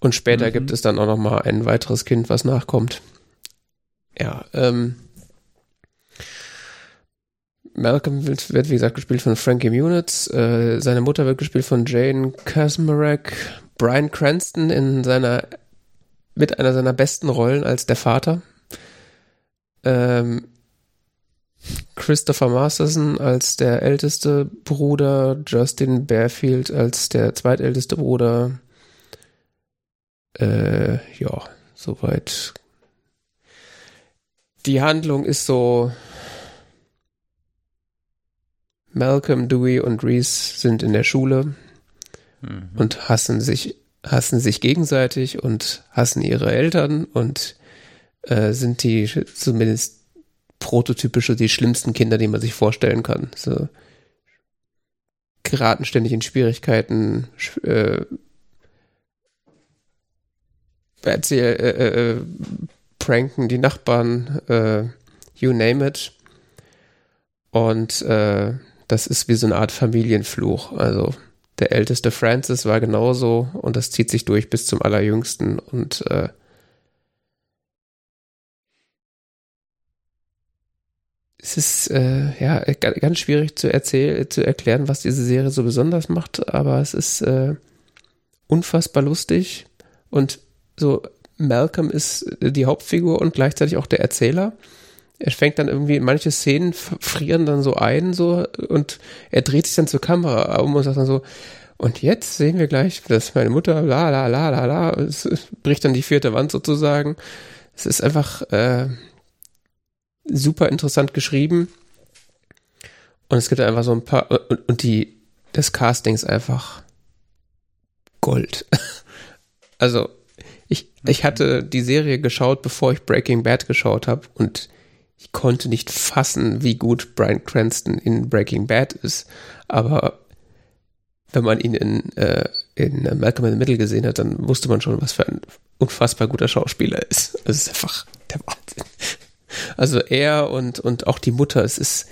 Und später mhm. gibt es dann auch noch mal ein weiteres Kind, was nachkommt. Ja, ähm, Malcolm wird, wird, wie gesagt, gespielt von Frankie Muniz. Äh, seine Mutter wird gespielt von Jane Kazmarek. Brian Cranston in seiner, mit einer seiner besten Rollen als der Vater. Ähm, Christopher Masterson als der älteste Bruder. Justin Bearfield als der zweitälteste Bruder. Äh, ja, soweit. Die Handlung ist so, Malcolm, Dewey und Reese sind in der Schule mhm. und hassen sich, hassen sich gegenseitig und hassen ihre Eltern und äh, sind die zumindest prototypische, die schlimmsten Kinder, die man sich vorstellen kann. So geraten ständig in Schwierigkeiten, äh, erzähl, äh, äh, äh, pranken die Nachbarn, äh, you name it. Und äh, das ist wie so eine Art Familienfluch. Also der älteste Francis war genauso und das zieht sich durch bis zum allerjüngsten und äh, es ist äh, ja ganz schwierig zu erzählen, zu erklären, was diese Serie so besonders macht, aber es ist äh, unfassbar lustig und so Malcolm ist die Hauptfigur und gleichzeitig auch der Erzähler er fängt dann irgendwie, manche Szenen frieren dann so ein, so, und er dreht sich dann zur Kamera um und sagt dann so, und jetzt sehen wir gleich, dass meine Mutter, la, la, la, la, la, es bricht dann die vierte Wand sozusagen. Es ist einfach äh, super interessant geschrieben. Und es gibt einfach so ein paar, und, und die, das Casting ist einfach Gold. also, ich, ich hatte die Serie geschaut, bevor ich Breaking Bad geschaut habe und ich konnte nicht fassen, wie gut Brian Cranston in Breaking Bad ist. Aber wenn man ihn in, äh, in Malcolm in the Middle gesehen hat, dann wusste man schon, was für ein unfassbar guter Schauspieler ist. Es ist einfach der Wahnsinn. Also er und, und auch die Mutter, es ist,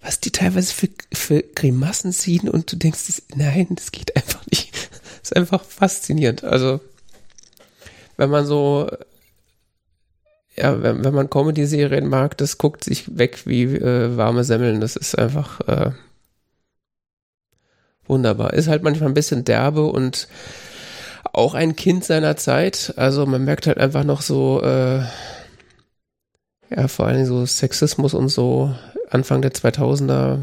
was die teilweise für, für Grimassen ziehen und du denkst, nein, das geht einfach nicht. Das ist einfach faszinierend. Also, wenn man so ja, wenn, wenn man Comedy-Serien mag, das guckt sich weg wie äh, warme Semmeln. Das ist einfach äh, wunderbar. Ist halt manchmal ein bisschen derbe und auch ein Kind seiner Zeit. Also man merkt halt einfach noch so, äh, ja, vor allem so Sexismus und so Anfang der 2000er.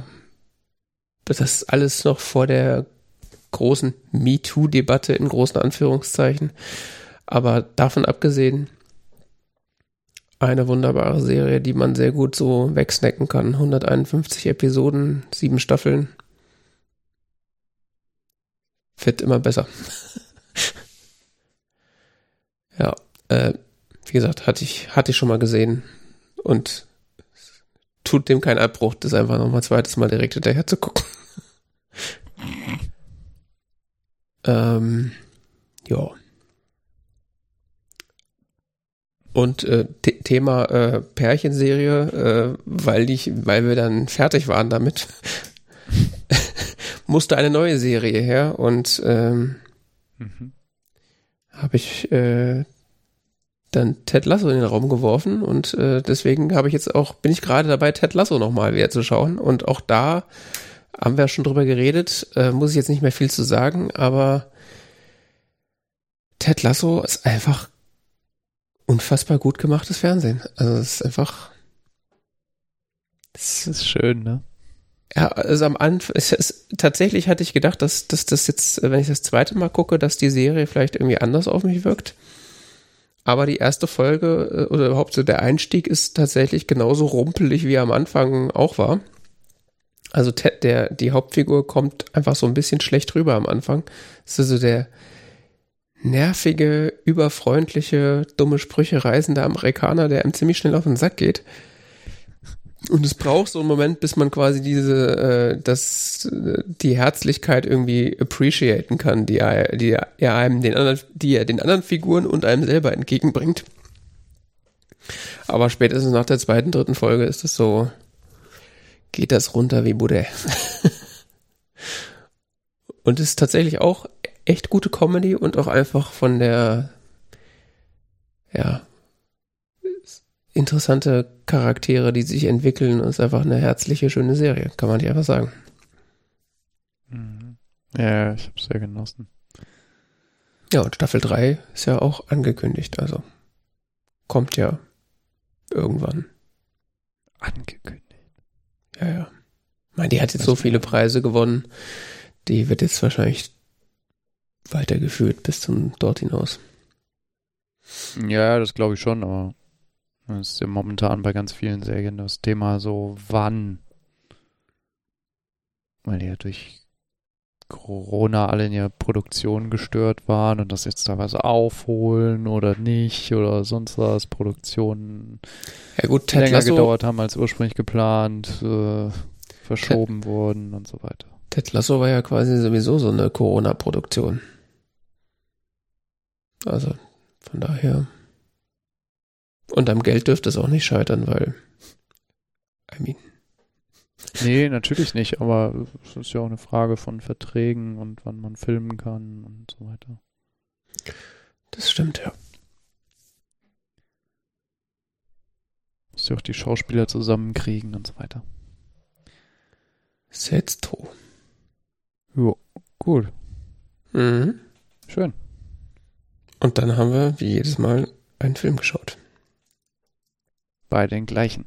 Das ist alles noch vor der großen MeToo-Debatte in großen Anführungszeichen. Aber davon abgesehen, eine wunderbare Serie, die man sehr gut so wegsnacken kann. 151 Episoden, sieben Staffeln. Wird immer besser. ja, äh, wie gesagt, hatte ich, hatte ich schon mal gesehen und tut dem keinen Abbruch, das einfach nochmal zweites Mal direkt hinterher zu gucken. ähm, ja. Und äh, Thema äh, Pärchenserie, äh, weil ich, weil wir dann fertig waren damit, musste eine neue Serie her und ähm, mhm. habe ich äh, dann Ted Lasso in den Raum geworfen und äh, deswegen habe ich jetzt auch bin ich gerade dabei Ted Lasso nochmal wieder zu schauen und auch da haben wir schon drüber geredet, äh, muss ich jetzt nicht mehr viel zu sagen, aber Ted Lasso ist einfach unfassbar gut gemachtes Fernsehen. Also es ist einfach. Das ist schön, ne? Ja, also am Anfang, es, es, tatsächlich hatte ich gedacht, dass, dass das jetzt, wenn ich das zweite Mal gucke, dass die Serie vielleicht irgendwie anders auf mich wirkt. Aber die erste Folge äh, oder überhaupt so der Einstieg ist tatsächlich genauso rumpelig, wie er am Anfang auch war. Also Ted, der, die Hauptfigur kommt einfach so ein bisschen schlecht rüber am Anfang. Das ist also der nervige, überfreundliche, dumme Sprüche reisende Amerikaner, der ihm ziemlich schnell auf den Sack geht. Und es braucht so einen Moment, bis man quasi diese, äh, das, die Herzlichkeit irgendwie appreciaten kann, die er, die er einem den anderen, die er den anderen Figuren und einem selber entgegenbringt. Aber spätestens nach der zweiten, dritten Folge ist es so, geht das runter wie Bude. und es ist tatsächlich auch echt gute Comedy und auch einfach von der, ja, interessante Charaktere, die sich entwickeln. Es ist einfach eine herzliche, schöne Serie, kann man nicht einfach sagen. Mhm. Ja, ich habe sehr genossen. Ja, und Staffel 3 ist ja auch angekündigt, also kommt ja irgendwann. Angekündigt. Ja, ja. Ich meine, die hat jetzt so viele Preise gewonnen, die wird jetzt wahrscheinlich weitergeführt bis zum dort hinaus. Ja, das glaube ich schon, aber das ist ja momentan bei ganz vielen Serien das Thema so, wann. Weil die ja durch Corona alle in ihrer Produktion gestört waren und das jetzt teilweise aufholen oder nicht oder sonst was, Produktionen ja gut, länger Lasso, gedauert haben als ursprünglich geplant, äh, verschoben Ted, wurden und so weiter. Ted Lasso war ja quasi sowieso so eine Corona-Produktion. Also von daher. Und am Geld dürfte es auch nicht scheitern, weil. I mean. Nee, natürlich nicht, aber es ist ja auch eine Frage von Verträgen und wann man filmen kann und so weiter. Das stimmt, ja. Muss ja auch die Schauspieler zusammenkriegen und so weiter. Setsto. Jo, gut. Mhm. Schön. Und dann haben wir, wie jedes Mal, einen Film geschaut. Bei den gleichen.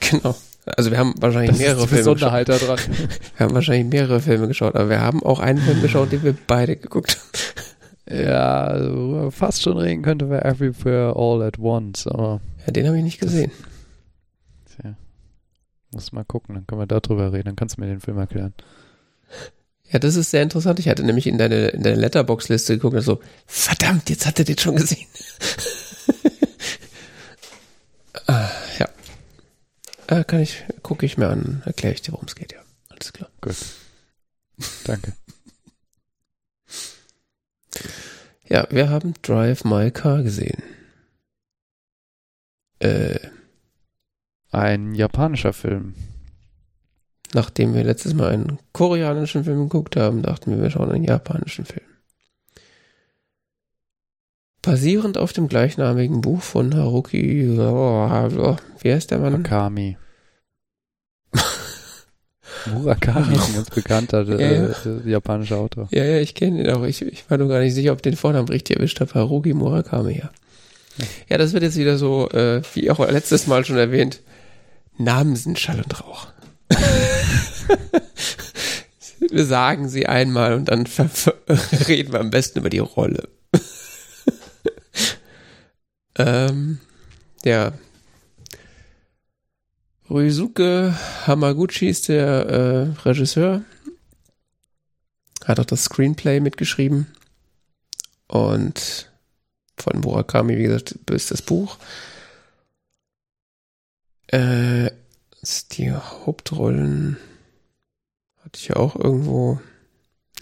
Genau. Also wir haben wahrscheinlich das mehrere Filme Besonderheit geschaut. daran. Wir haben wahrscheinlich mehrere Filme geschaut, aber wir haben auch einen Film geschaut, den wir beide geguckt haben. Ja, also fast schon reden könnte wir Everywhere All at Once, aber. Ja, den habe ich nicht gesehen. Tja. Muss mal gucken, dann können wir darüber reden, dann kannst du mir den Film erklären. Ja, das ist sehr interessant. Ich hatte nämlich in deine, in deine Letterbox-Liste geguckt und so, verdammt, jetzt hat er den schon gesehen. ah, ja. Äh, kann ich, gucke ich mir an, erkläre ich dir, worum es geht, ja. Alles klar. Gut. Danke. Ja, wir haben Drive My Car gesehen. Äh, ein japanischer Film. Nachdem wir letztes Mal einen koreanischen Film geguckt haben, dachten wir, wir schauen einen japanischen Film. Basierend auf dem gleichnamigen Buch von Haruki, oh, wie heißt der Mann? Murakami. Murakami ist ein ganz bekannter ja, ja. Äh, japanischer Autor. Ja, ja, ich kenne ihn auch. Ich, ich war nur gar nicht sicher, ob den Vornamen richtig erwischt habe. Haruki Murakami, ja. Ja, das wird jetzt wieder so, äh, wie auch letztes Mal schon erwähnt, Namen sind Schall und Rauch. wir sagen sie einmal und dann reden wir am besten über die Rolle. Ähm, ja. Ryusuke Hamaguchi ist der äh, Regisseur. Hat auch das Screenplay mitgeschrieben. Und von Murakami, wie gesagt, ist das Buch. Äh, die Hauptrollen hatte ich ja auch irgendwo.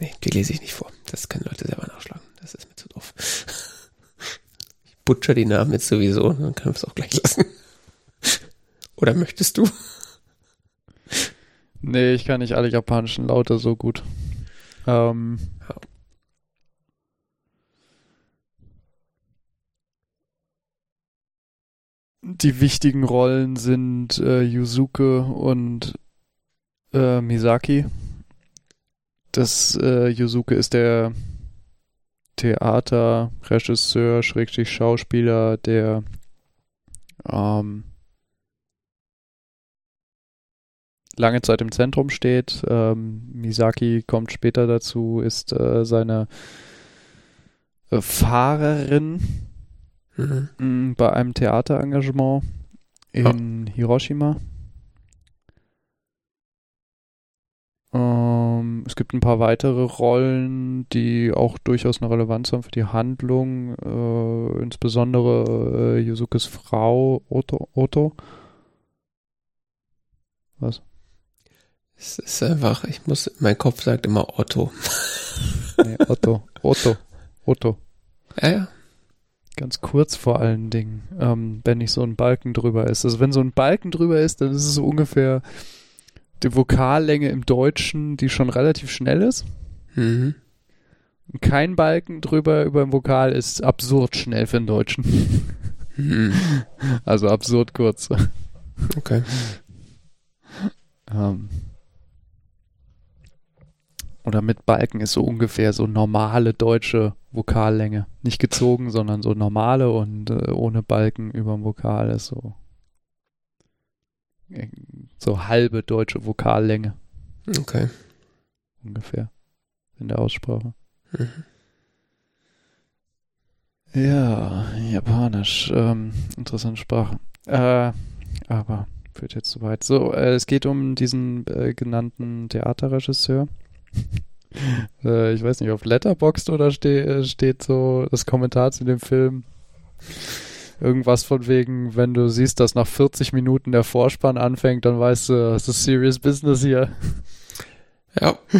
Nee, die lese ich nicht vor. Das können Leute selber nachschlagen. Das ist mir zu doof. Butcher die Namen jetzt sowieso, dann können wir es auch gleich lassen. Oder möchtest du? Nee, ich kann nicht alle japanischen Laute so gut. Ähm. Die wichtigen Rollen sind äh, Yuzuke und äh, Misaki. Das äh, Yuzuke ist der Theaterregisseur, Schrägstrich Schauspieler, der ähm, lange Zeit im Zentrum steht. Ähm, Misaki kommt später dazu, ist äh, seine äh, Fahrerin mhm. Mm, bei einem Theaterengagement in ja. Hiroshima. Ähm, es gibt ein paar weitere Rollen, die auch durchaus eine Relevanz haben für die Handlung, äh, insbesondere äh, Yuzukes Frau Otto. Otto. Was? Es ist einfach, ich muss, mein Kopf sagt immer Otto. nee, Otto, Otto, Otto. Ja, ja. Ganz kurz vor allen Dingen, ähm, wenn nicht so ein Balken drüber ist. Also wenn so ein Balken drüber ist, dann ist es so ungefähr die Vokallänge im Deutschen, die schon relativ schnell ist. Mhm. Kein Balken drüber über dem Vokal ist absurd schnell für den Deutschen. Mhm. Also absurd kurz. Okay. Ähm. Oder mit Balken ist so ungefähr so normale deutsche Vokallänge. Nicht gezogen, sondern so normale und äh, ohne Balken über dem Vokal ist so so halbe deutsche Vokallänge. Okay. Ungefähr. In der Aussprache. Mhm. Ja, Japanisch. Ähm, interessante Sprache. Äh, aber führt jetzt zu weit. So, äh, es geht um diesen äh, genannten Theaterregisseur. äh, ich weiß nicht, auf Letterboxd oder ste äh, steht so das Kommentar zu dem Film irgendwas von wegen, wenn du siehst, dass nach 40 Minuten der Vorspann anfängt, dann weißt du, es ist serious business hier. Ja.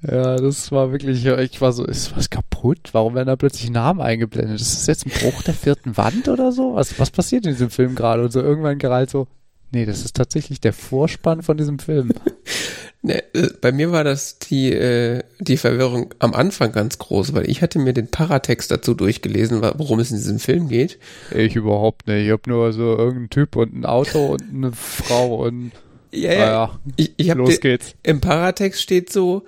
Ja, das war wirklich, ich war so, ist was kaputt? Warum werden da plötzlich Namen eingeblendet? Ist das jetzt ein Bruch der vierten Wand oder so? Was, was passiert in diesem Film gerade? Und so irgendwann gerade so, nee, das ist tatsächlich der Vorspann von diesem Film. Ne, äh, bei mir war das die, äh, die Verwirrung am Anfang ganz groß, weil ich hatte mir den Paratext dazu durchgelesen, worum es in diesem Film geht. Ich überhaupt nicht. Ich habe nur so irgendeinen Typ und ein Auto und eine Frau und ja, ja. ja ich, ich los den, geht's. Im Paratext steht so,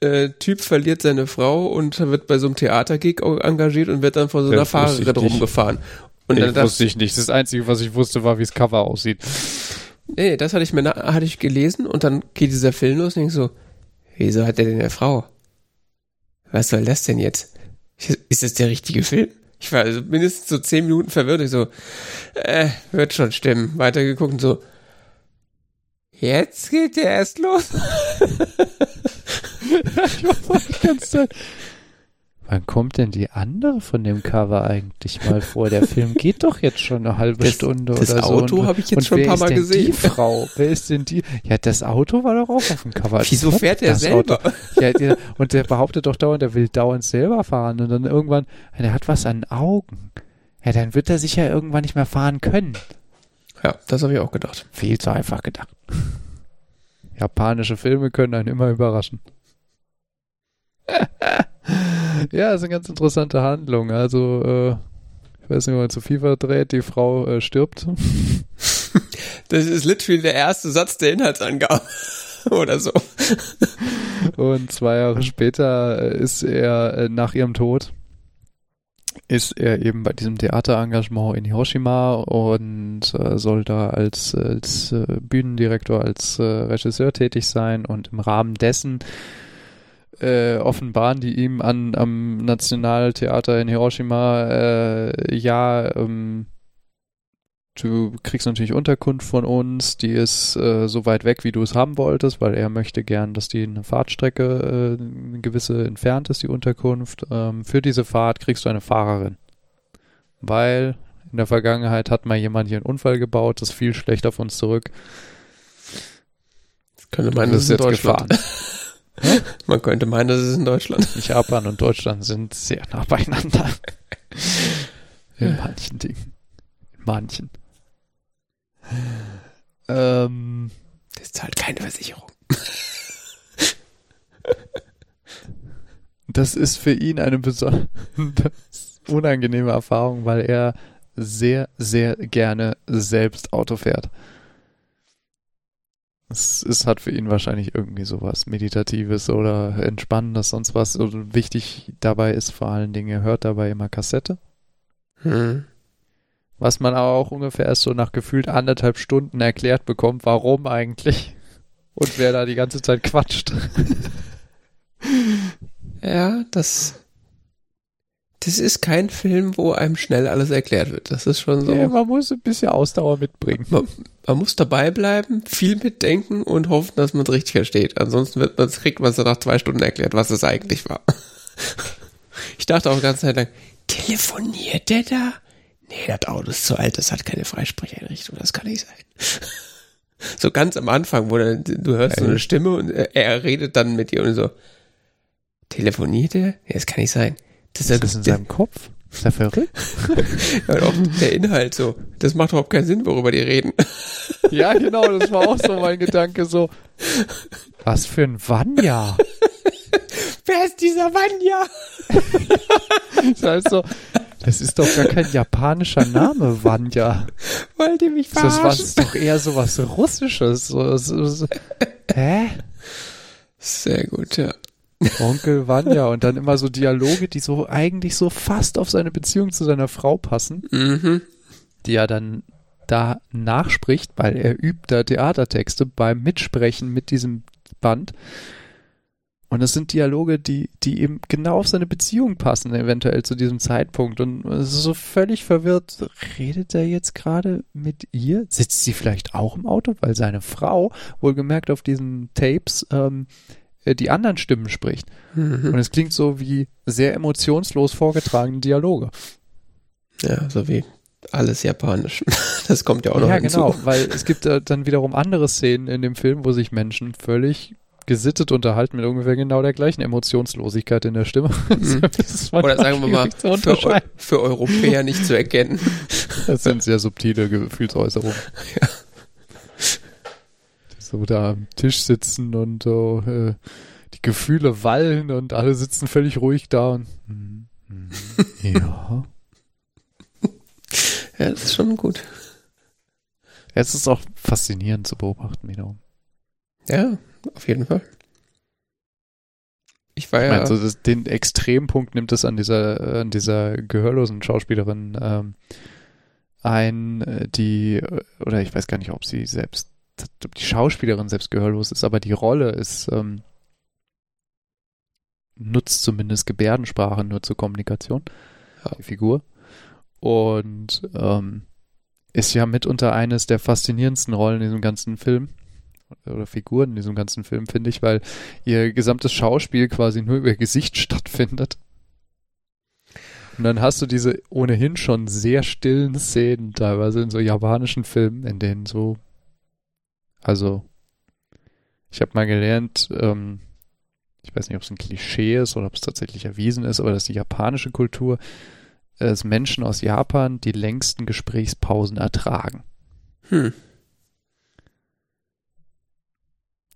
äh, Typ verliert seine Frau und wird bei so einem Theatergig engagiert und wird dann von so einer Fahrerin rumgefahren. Und ich dann wusste ich nicht. Das Einzige, was ich wusste, war, wie das Cover aussieht. Nee, das hatte ich mir hatte ich gelesen und dann geht dieser Film los und ich so, wieso hat er denn eine Frau? Was soll das denn jetzt? Ist das der richtige Film? Ich war also mindestens so zehn Minuten verwirrt. Ich so, äh, wird schon stimmen. Weitergeguckt und so, jetzt geht der erst los. ich war die ganze Zeit. Wann kommt denn die andere von dem Cover eigentlich mal vor? Der Film geht doch jetzt schon eine halbe das, Stunde das oder so. Das Auto habe ich jetzt schon ein paar Mal gesehen. Die Frau, wer ist denn die? Ja, das Auto war doch auch auf dem Cover. Wieso fährt der selber? Ja, der, und der behauptet doch dauernd, er will dauernd selber fahren und dann irgendwann, er hat was an Augen. Ja, dann wird er sich ja irgendwann nicht mehr fahren können. Ja, das habe ich auch gedacht. Viel zu einfach gedacht. Japanische Filme können einen immer überraschen. ja, ist eine ganz interessante Handlung. Also, äh, ich weiß nicht, ob man zu viel verdreht, die Frau äh, stirbt. Das ist literally der erste Satz der Inhaltsangabe. Oder so. Und zwei Jahre später äh, ist er äh, nach ihrem Tod ist er eben bei diesem Theaterengagement in Hiroshima und äh, soll da als, als äh, Bühnendirektor, als äh, Regisseur tätig sein und im Rahmen dessen äh, offenbaren die ihm an, am Nationaltheater in Hiroshima, äh, ja, ähm, du kriegst natürlich Unterkunft von uns, die ist äh, so weit weg, wie du es haben wolltest, weil er möchte gern, dass die eine Fahrtstrecke äh, eine gewisse entfernt ist, die Unterkunft. Ähm, für diese Fahrt kriegst du eine Fahrerin. Weil in der Vergangenheit hat mal jemand hier einen Unfall gebaut, das fiel schlecht auf uns zurück. Das könnte man das ist jetzt gefahren. Man könnte meinen, das ist in Deutschland. Japan und Deutschland sind sehr nah beieinander. In manchen Dingen. In manchen. Ähm, das zahlt keine Versicherung. Das ist für ihn eine besonders unangenehme Erfahrung, weil er sehr, sehr gerne selbst Auto fährt. Es, es hat für ihn wahrscheinlich irgendwie sowas Meditatives oder Entspannendes, sonst was. Und wichtig dabei ist vor allen Dingen, er hört dabei immer Kassette. Hm. Was man aber auch ungefähr erst so nach gefühlt anderthalb Stunden erklärt bekommt, warum eigentlich. und wer da die ganze Zeit quatscht. Ja, das. Das ist kein Film, wo einem schnell alles erklärt wird. Das ist schon so. Ja, man muss ein bisschen Ausdauer mitbringen. Man, man muss dabei bleiben, viel mitdenken und hoffen, dass man es richtig versteht. Ansonsten wird man, kriegt man es nach zwei Stunden erklärt, was es eigentlich war. Ich dachte auch die ganze Zeit lang, telefoniert der da? Nee, das Auto ist zu alt, das hat keine Freisprecheinrichtung, das kann nicht sein. So ganz am Anfang, wo dann, du hörst so eine Stimme und er, er redet dann mit dir und so, telefoniert er? Nee, das kann nicht sein. Das ist, das in seinem Kopf? Ist er verrückt? ja, auch der Inhalt so. Das macht überhaupt keinen Sinn, worüber die reden. ja, genau, das war auch so mein Gedanke so. Was für ein Vanya? Wer ist dieser Vanya? das heißt so, das ist doch gar kein japanischer Name, Vanya. Wollt ihr mich verarschen? Das ist doch eher so was Russisches. So, so, so. Hä? Sehr gut, ja. Onkel Vanya und dann immer so Dialoge, die so eigentlich so fast auf seine Beziehung zu seiner Frau passen, Mhm. die er dann da nachspricht, weil er übt da Theatertexte beim Mitsprechen mit diesem Band. Und das sind Dialoge, die, die eben genau auf seine Beziehung passen, eventuell zu diesem Zeitpunkt. Und es ist so völlig verwirrt. Redet er jetzt gerade mit ihr? Sitzt sie vielleicht auch im Auto? Weil seine Frau, wohlgemerkt auf diesen Tapes, ähm, äh, die anderen Stimmen spricht. Mhm. Und es klingt so wie sehr emotionslos vorgetragene Dialoge. Ja, so wie alles japanisch. Das kommt ja auch noch ja, hinzu. genau, weil es gibt äh, dann wiederum andere Szenen in dem Film, wo sich Menschen völlig gesittet unterhalten mit ungefähr genau der gleichen Emotionslosigkeit in der Stimme. Mhm. Oder sagen wir mal, für, für Europäer nicht zu erkennen. Das sind sehr subtile Gefühlsäußerungen. Ja. So da am Tisch sitzen und so, äh, die Gefühle wallen und alle sitzen völlig ruhig da und mm, mm, ja. Ja, das ist schon gut. Es ist auch faszinierend zu beobachten, wiederum. Ja, auf jeden Fall. Ich war Ich ja. meine, so das, den Extrempunkt nimmt es an dieser, an dieser gehörlosen Schauspielerin ähm, ein, äh, die, oder ich weiß gar nicht, ob sie selbst, die Schauspielerin selbst gehörlos ist, aber die Rolle ist, ähm, nutzt zumindest Gebärdensprache nur zur Kommunikation, Ja. die Figur. Und ähm, ist ja mitunter eines der faszinierendsten Rollen in diesem ganzen Film oder Figuren in diesem ganzen Film, finde ich, weil ihr gesamtes Schauspiel quasi nur über ihr Gesicht stattfindet. Und dann hast du diese ohnehin schon sehr stillen Szenen, teilweise in so japanischen Filmen, in denen so, also, ich habe mal gelernt, ähm, ich weiß nicht, ob es ein Klischee ist oder ob es tatsächlich erwiesen ist, aber dass die japanische Kultur, äh, dass Menschen aus Japan die längsten Gesprächspausen ertragen. Hm.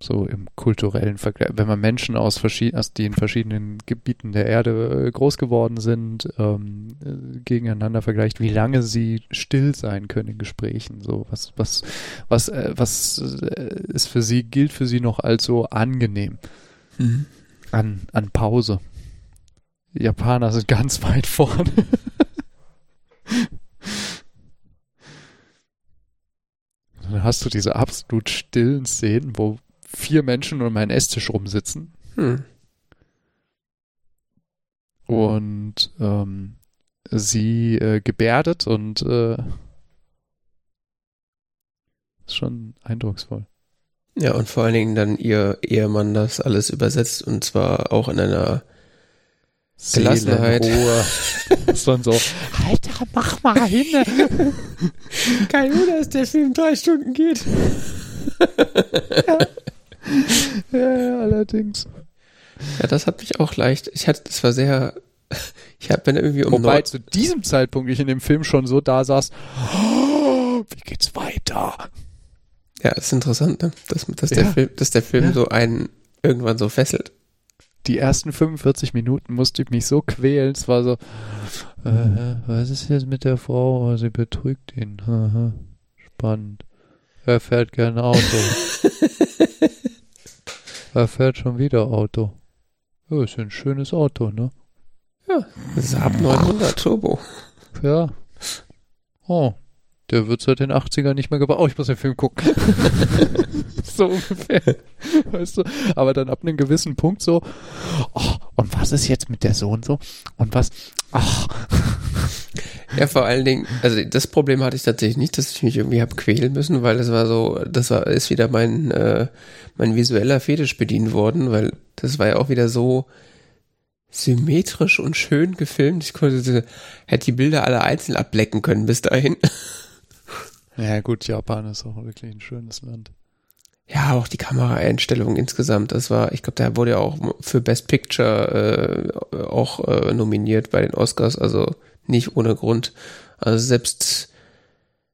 So im kulturellen Vergleich, wenn man Menschen aus, verschied aus die in verschiedenen Gebieten der Erde äh, groß geworden sind, ähm, äh, gegeneinander vergleicht, wie lange sie still sein können in Gesprächen, so was was was äh, was äh, ist für sie gilt für sie noch als so angenehm Mhm. an an Pause. Die Japaner sind ganz weit vorne. Dann hast du diese absolut stillen Szenen, wo vier Menschen um einen Esstisch rumsitzen Hm. und ähm, sie äh, gebärdet und äh, ist schon eindrucksvoll. Ja, und vor allen Dingen dann ihr Ehemann das alles übersetzt und zwar auch in einer Gelassenheit. Seelenruhe. ist dann so, Alter, mach mal hin. Kein Wunder, dass der Film drei Stunden geht. ja, ja, allerdings. Ja, das hat mich auch leicht. Ich hatte, das war sehr. Ich habe bin irgendwie um Wobei zu diesem Zeitpunkt ich in dem Film schon so da saß, oh, wie geht's weiter? Ja, ist interessant, ne? Dass, dass, Ja. der, Film, dass der Film Ja. so einen irgendwann so fesselt. Die ersten 45 Minuten musste ich mich so quälen. Es war so, äh, was ist jetzt mit der Frau? Oh, sie betrügt ihn. Spannend. Er fährt gern Auto. er fährt schon wieder Auto. Ja, ist ja ein schönes Auto, ne? Saab 900 Turbo. Ja. Oh. Der wird seit den 80ern nicht mehr gebaut. Oh, ich muss den Film gucken. so ungefähr. Weißt du? Aber dann ab einem gewissen Punkt so, oh, und was ist jetzt mit der Sohn so? Und was, ach. Ja, vor allen Dingen, also das Problem hatte ich tatsächlich nicht, dass ich mich irgendwie habe quälen müssen, weil das war so, das war, ist wieder mein, äh, mein visueller Fetisch bedient worden, weil das war ja auch wieder so, symmetrisch und schön gefilmt. Ich konnte, hätte die Bilder alle einzeln ablecken können bis dahin. Ja, gut, Japan ist auch wirklich ein schönes Land. Ja, auch die Kameraeinstellung insgesamt. Das war, ich glaube, der wurde ja auch für Best Picture äh, auch äh, nominiert bei den Oscars, also nicht ohne Grund. Also selbst,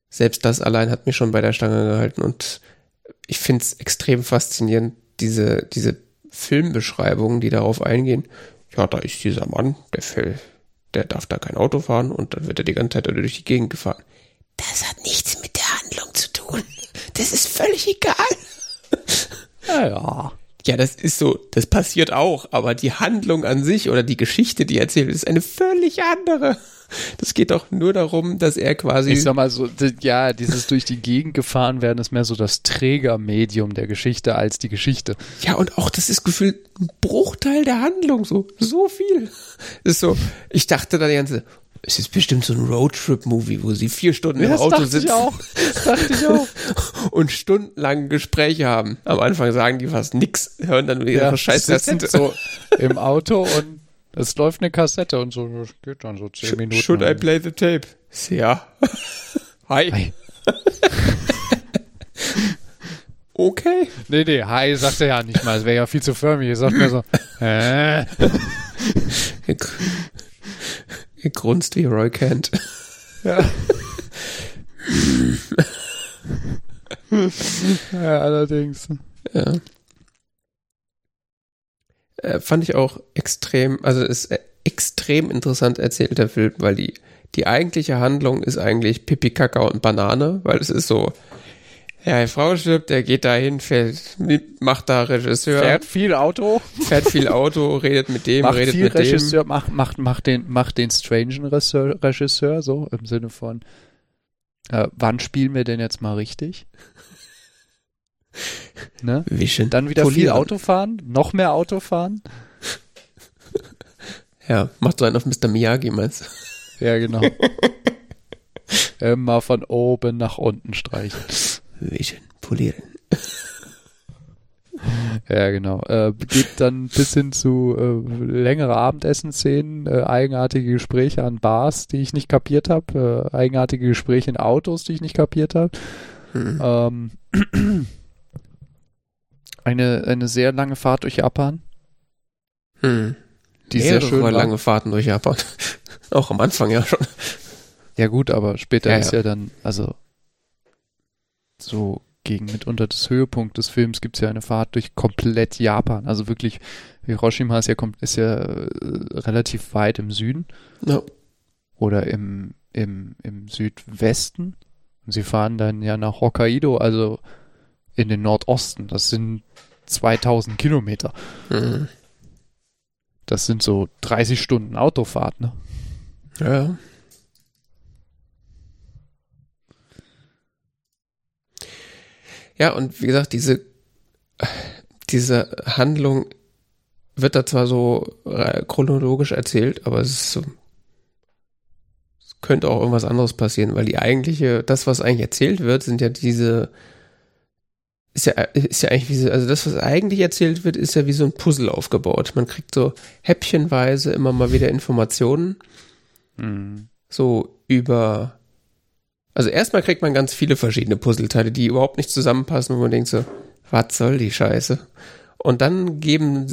selbst das allein hat mich schon bei der Stange gehalten und ich finde es extrem faszinierend, diese, diese Filmbeschreibungen, die darauf eingehen. Ja, da ist dieser Mann, der fällt, der darf da kein Auto fahren und dann wird er die ganze Zeit durch die Gegend gefahren. Das hat nichts mit der Handlung zu tun. Das ist völlig egal. Ja, ja. Ja, das ist so, das passiert auch, aber die Handlung an sich oder die Geschichte, die erzählt wird, ist eine völlig andere. Das geht doch nur darum, dass er quasi. Ich sag mal so, ja, dieses durch die Gegend gefahren werden ist mehr so das Trägermedium der Geschichte als die Geschichte. Ja, und auch das ist gefühlt ein Bruchteil der Handlung, so, so viel. Das ist so, ich dachte da die ganze, es ist bestimmt so ein Roadtrip-Movie, wo sie vier Stunden ja, im Auto sitzen. Ich auch. Das dachte ich auch. und stundenlang Gespräche haben. Am Anfang sagen die fast nix, hören dann wieder ja, Scheißkassette. so im Auto und es läuft eine Kassette und so, das geht dann so zehn Minuten. Should I play the tape? Ja. Hi. hi. okay. Nee, nee, hi sagt er ja nicht mal. Es wäre ja viel zu förmlich. Er sagt mir so, äh. Er grunzt wie Roy Kent. Ja. ja, allerdings. Ja. Äh, fand ich auch extrem, also ist extrem interessant erzählter Film, weil die, die eigentliche Handlung ist eigentlich Pipi, Kakao und Banane, weil es ist so, ja, die Frau stirbt, der geht dahin, fährt, macht da Regisseur. Fährt viel Auto. Fährt viel Auto, redet mit dem, macht redet viel mit Regisseur, dem. Macht, macht, macht den, macht den strangen Regisseur, so im Sinne von, äh, wann spielen wir denn jetzt mal richtig? Ne? Wischen. Dann wieder Polieren. viel Autofahren, noch mehr Autofahren. Ja, macht so einen auf Mr. Miyagi, meinst du? Ja, genau. Immer von oben nach unten streichen. Wischen, polieren. Ja, genau. Äh, geht dann bis hin zu äh, längere Abendessen-Szenen, äh, eigenartige Gespräche an Bars, die ich nicht kapiert habe, äh, eigenartige Gespräche in Autos, die ich nicht kapiert habe. Mhm. Ähm, eine, eine sehr lange Fahrt durch Japan. Hm. Die sehr schön lange Fahrten durch Japan. Auch am Anfang ja schon. Ja gut, aber später ja, ist ja. ja dann, also so gegen mitunter das Höhepunkt des Films gibt es ja eine Fahrt durch komplett Japan. Also wirklich, Hiroshima ist ja, ist ja äh, relativ weit im Süden. Ja. Oder im, im, im Südwesten. Und sie fahren dann ja nach Hokkaido, also in den Nordosten. Das sind 2000 Kilometer. Mhm. Das sind so 30 Stunden Autofahrt, ne? Ja. Ja, und wie gesagt, diese, diese Handlung wird da zwar so äh, chronologisch erzählt, aber es ist so, es könnte auch irgendwas anderes passieren, weil die eigentliche, das, was eigentlich erzählt wird, sind ja diese, ist ja, ist ja eigentlich wie so, also das, was eigentlich erzählt wird, ist ja wie so ein Puzzle aufgebaut. Man kriegt so häppchenweise immer mal wieder Informationen. Mhm. So über also erstmal kriegt man ganz viele verschiedene Puzzleteile, die überhaupt nicht zusammenpassen, wo man denkt so, was soll die Scheiße? Und dann geben,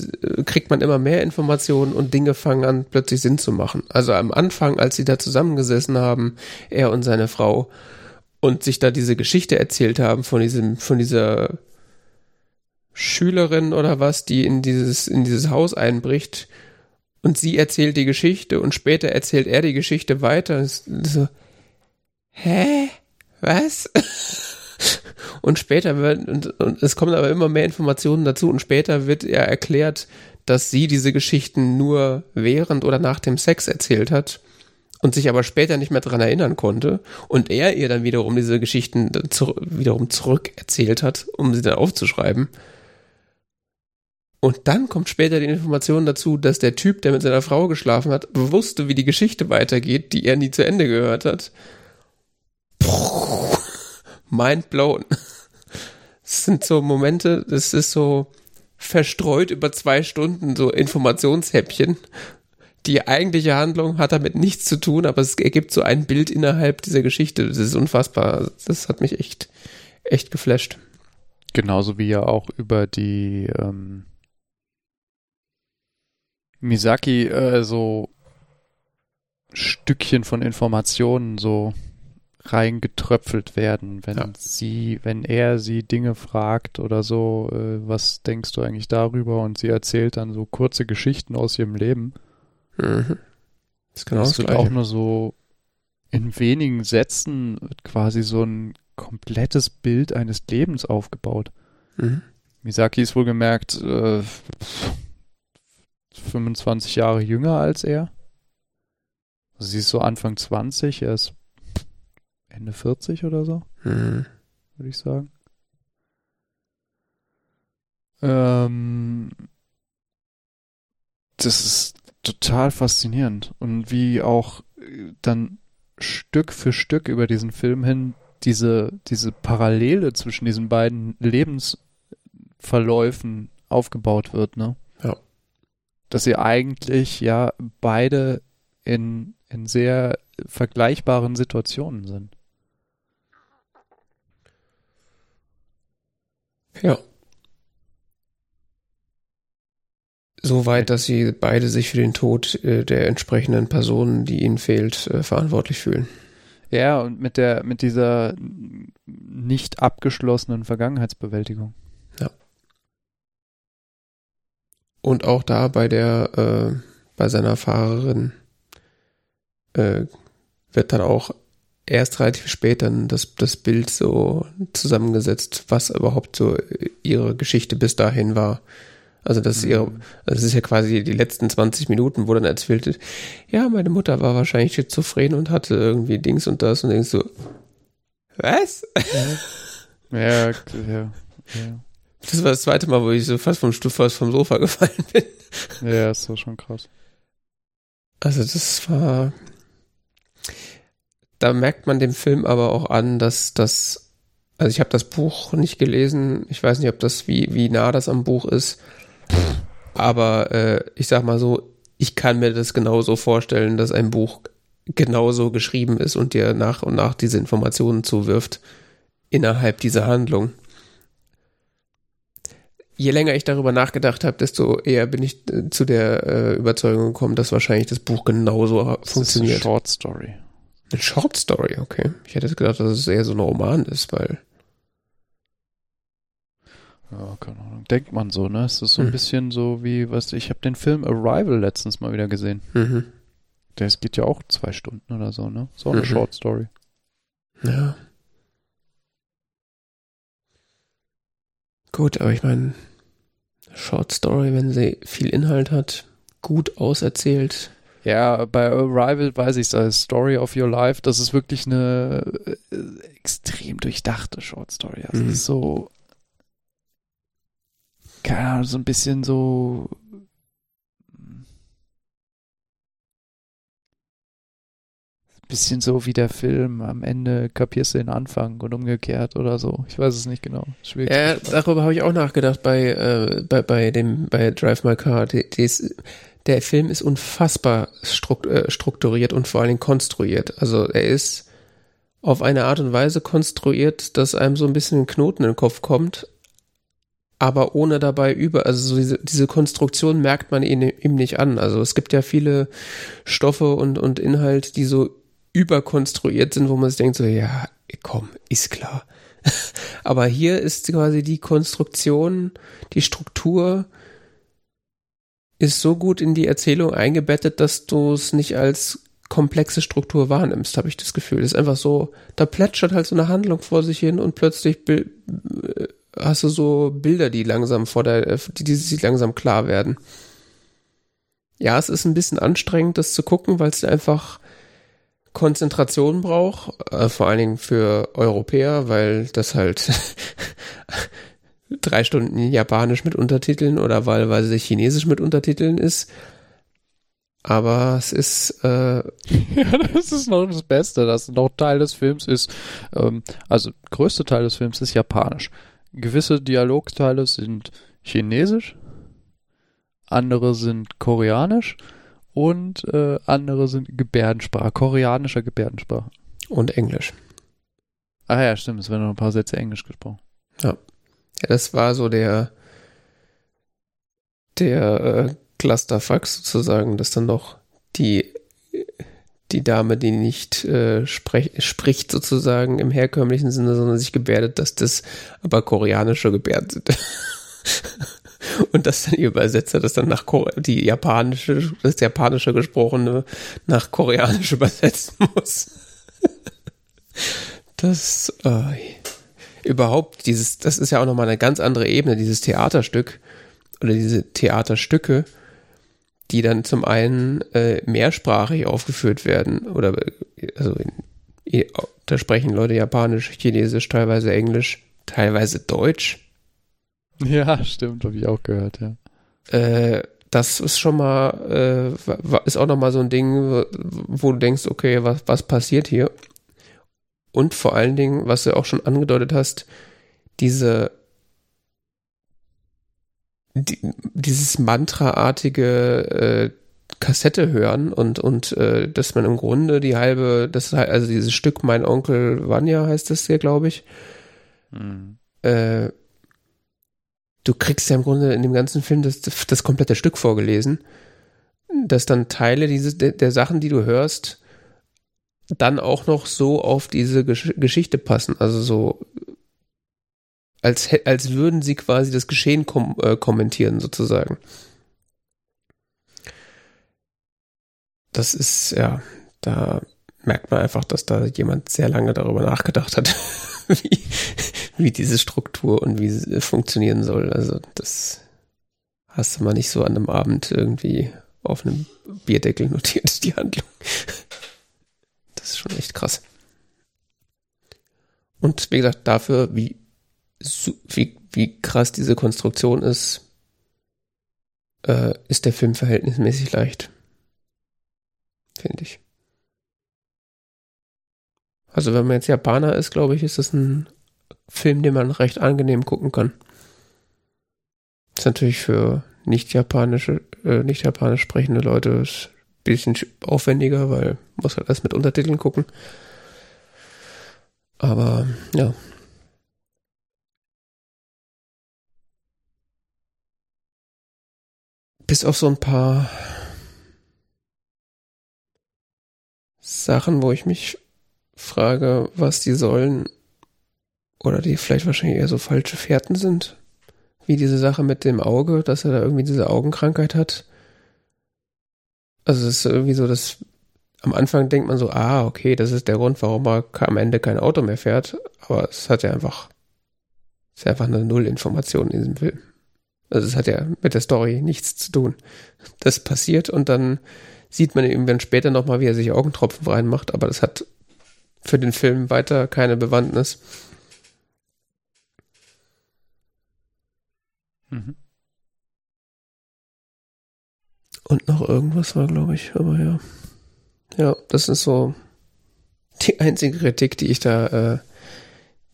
kriegt man immer mehr Informationen und Dinge fangen an, plötzlich Sinn zu machen. Also am Anfang, als sie da zusammengesessen haben, er und seine Frau, und sich da diese Geschichte erzählt haben von diesem, von dieser Schülerin oder was, die in dieses, in dieses Haus einbricht, und sie erzählt die Geschichte und später erzählt er die Geschichte weiter. So, hä? Was? und später wird, und, und es kommen aber immer mehr Informationen dazu und später wird er erklärt, dass sie diese Geschichten nur während oder nach dem Sex erzählt hat und sich aber später nicht mehr dran erinnern konnte und er ihr dann wiederum diese Geschichten zu, wiederum zurück erzählt hat, um sie dann aufzuschreiben. Und dann kommt später die Information dazu, dass der Typ, der mit seiner Frau geschlafen hat, wusste, wie die Geschichte weitergeht, die er nie zu Ende gehört hat. Mind blown. Das sind so Momente, das ist so verstreut über zwei Stunden, so Informationshäppchen. Die eigentliche Handlung hat damit nichts zu tun, aber es ergibt so ein Bild innerhalb dieser Geschichte. Das ist unfassbar. Das hat mich echt, echt geflasht. Genauso wie ja auch über die ähm, Misaki äh, so Stückchen von Informationen so reingetröpfelt werden, wenn ja. sie, wenn er sie Dinge fragt oder so, äh, was denkst du eigentlich darüber? Und sie erzählt dann so kurze Geschichten aus ihrem Leben. Mhm. Das, genau das, das wird auch nur so in wenigen Sätzen quasi so ein komplettes Bild eines Lebens aufgebaut. Mhm. Misaki ist wohl gemerkt, äh, 25 Jahre jünger als er. Also sie ist so Anfang 20, er ist Ende 40 oder so, mhm. würde ich sagen. Ähm, das ist total faszinierend und wie auch äh, dann Stück für Stück über diesen Film hin diese, diese Parallele zwischen diesen beiden Lebensverläufen aufgebaut wird, ne? Ja dass sie eigentlich ja beide in, in sehr vergleichbaren Situationen sind. Ja. Soweit, dass sie beide sich für den Tod äh, der entsprechenden Person, die ihnen fehlt, äh, verantwortlich fühlen. Ja, und mit der, mit dieser nicht abgeschlossenen Vergangenheitsbewältigung. Und auch da bei der, äh, bei seiner Fahrerin äh, wird dann auch erst relativ spät dann das, das Bild so zusammengesetzt, was überhaupt so ihre Geschichte bis dahin war. Also das ist ihre, mhm. das ist ja quasi die letzten 20 Minuten, wo dann erzählt wird, ja, meine Mutter war wahrscheinlich schizophren und hatte irgendwie Dings und das und denkst so, was? Ja, ja, ja. ja. Das war das zweite Mal, wo ich so fast vom Stuhl fast vom Sofa gefallen bin. Ja, ist doch schon krass. Also das war. Da merkt man dem Film aber auch an, dass das. Also ich habe das Buch nicht gelesen. Ich weiß nicht, ob das wie wie nah das am Buch ist. Aber äh, ich sag mal so, ich kann mir das genauso vorstellen, dass ein Buch genauso geschrieben ist und dir nach und nach diese Informationen zuwirft innerhalb dieser Handlung je länger ich darüber nachgedacht habe, desto eher bin ich äh, zu der äh, Überzeugung gekommen, dass wahrscheinlich das Buch genauso das funktioniert. Ist eine Short Story. Eine Short Story, okay. Ich hätte gedacht, dass es eher so ein Roman ist, weil. Ja, keine Ahnung. Denkt man so, ne? Es ist so ein mhm. bisschen so wie, was ich habe den Film Arrival letztens mal wieder gesehen. Mhm. Der geht ja auch zwei Stunden oder so, ne? So eine mhm. Short Story. Ja. Gut, aber ich meine, Short Story, wenn sie viel Inhalt hat, gut auserzählt. Ja, bei Arrival weiß ich es, Story of Your Life, das ist wirklich eine äh, extrem durchdachte Short Story. Also mhm. ist so, keine Ahnung, so ein bisschen so bisschen so wie der Film. Am Ende kapierst du den Anfang und umgekehrt oder so. Ich weiß es nicht genau. Schwierig ja, darüber habe ich auch nachgedacht bei, äh, bei, bei dem, bei Drive My Car. Die, die ist, der Film ist unfassbar äh, strukturiert und vor allen Dingen konstruiert. Also er ist auf eine Art und Weise konstruiert, dass einem so ein bisschen ein Knoten in den Kopf kommt, aber ohne dabei über, also so diese, diese Konstruktion merkt man ihm, ihm nicht an. Also es gibt ja viele Stoffe und, und Inhalt, die so überkonstruiert sind, wo man sich denkt, so, ja, komm, ist klar. Aber hier ist quasi die Konstruktion, die Struktur ist so gut in die Erzählung eingebettet, dass du es nicht als komplexe Struktur wahrnimmst, habe ich das Gefühl. Das ist einfach so, da plätschert halt so eine Handlung vor sich hin und plötzlich äh, hast du so Bilder, die langsam vor der, die, die sich langsam klar werden. Ja, es ist ein bisschen anstrengend, das zu gucken, weil es einfach Konzentration braucht, äh, vor allen Dingen für Europäer, weil das halt drei Stunden Japanisch mit Untertiteln oder wahlweise Chinesisch mit Untertiteln ist. Aber es ist. Äh ja, das ist noch das Beste, dass noch Teil des Films ist. Ähm, also, größte Teil des Films ist Japanisch. Gewisse Dialogteile sind Chinesisch, andere sind Koreanisch und äh, andere sind Gebärdensprache, koreanischer Gebärdensprache. Und Englisch. Ah ja, stimmt, es werden noch ein paar Sätze Englisch gesprochen. Ja. Ja, das war so der, der äh, Clusterfuck sozusagen, dass dann noch die, die Dame, die nicht äh, sprech, spricht sozusagen im herkömmlichen Sinne, sondern sich gebärdet, dass das aber koreanische Gebärden sind. Und dass dann ihr Übersetzer das dann nach Kore die japanische, das japanische gesprochene nach koreanisch übersetzen muss. das, äh, überhaupt dieses, das ist ja auch nochmal eine ganz andere Ebene, dieses Theaterstück oder diese Theaterstücke, die dann zum einen äh, mehrsprachig aufgeführt werden oder also in, da sprechen Leute Japanisch, Chinesisch, teilweise Englisch, teilweise Deutsch. Ja, stimmt, habe ich auch gehört, ja. Äh, das ist schon mal, äh, ist auch nochmal so ein Ding, wo du denkst, okay, was, was passiert hier? Und vor allen Dingen, was du auch schon angedeutet hast, diese die, dieses Mantra-artige äh, Kassette hören und und äh, dass man im Grunde die halbe, das also dieses Stück Mein Onkel Vanya heißt das hier, glaube ich. Mhm. Äh, du kriegst ja im Grunde in dem ganzen Film das, das komplette Stück vorgelesen, dass dann Teile dieses der, der Sachen, die du hörst, dann auch noch so auf diese Gesch Geschichte passen. Also so, als, als würden sie quasi das Geschehen kom äh, kommentieren, sozusagen. Das ist, ja, da merkt man einfach, dass da jemand sehr lange darüber nachgedacht hat, wie, wie diese Struktur und wie sie funktionieren soll. Also das hast du mal nicht so an einem Abend irgendwie auf einem Bierdeckel notiert, die Handlung. Ist schon echt krass. Und wie gesagt, dafür, wie, wie, wie krass diese Konstruktion ist, äh, ist der Film verhältnismäßig leicht. Finde ich. Also wenn man jetzt Japaner ist, glaube ich, ist das ein Film, den man recht angenehm gucken kann. Ist natürlich für nicht japanische, äh, nicht japanisch sprechende Leute bisschen aufwendiger, weil muss halt erst mit Untertiteln gucken. Aber ja. Bis auf so ein paar Sachen, wo ich mich frage, was die sollen, oder die vielleicht wahrscheinlich eher so falsche Fährten sind, wie diese Sache mit dem Auge, dass er da irgendwie diese Augenkrankheit hat. Also es ist irgendwie so, dass am Anfang denkt man so, ah, okay, das ist der Grund, warum er am Ende kein Auto mehr fährt. Aber es hat ja einfach, es ist einfach eine Nullinformation in diesem Film. Also es hat ja mit der Story nichts zu tun. Das passiert und dann sieht man eben dann später nochmal, wie er sich Augentropfen reinmacht, aber das hat für den Film weiter keine Bewandtnis. Mhm. Und noch irgendwas war, glaube ich, aber ja. Ja, das ist so die einzige Kritik, die ich da, äh,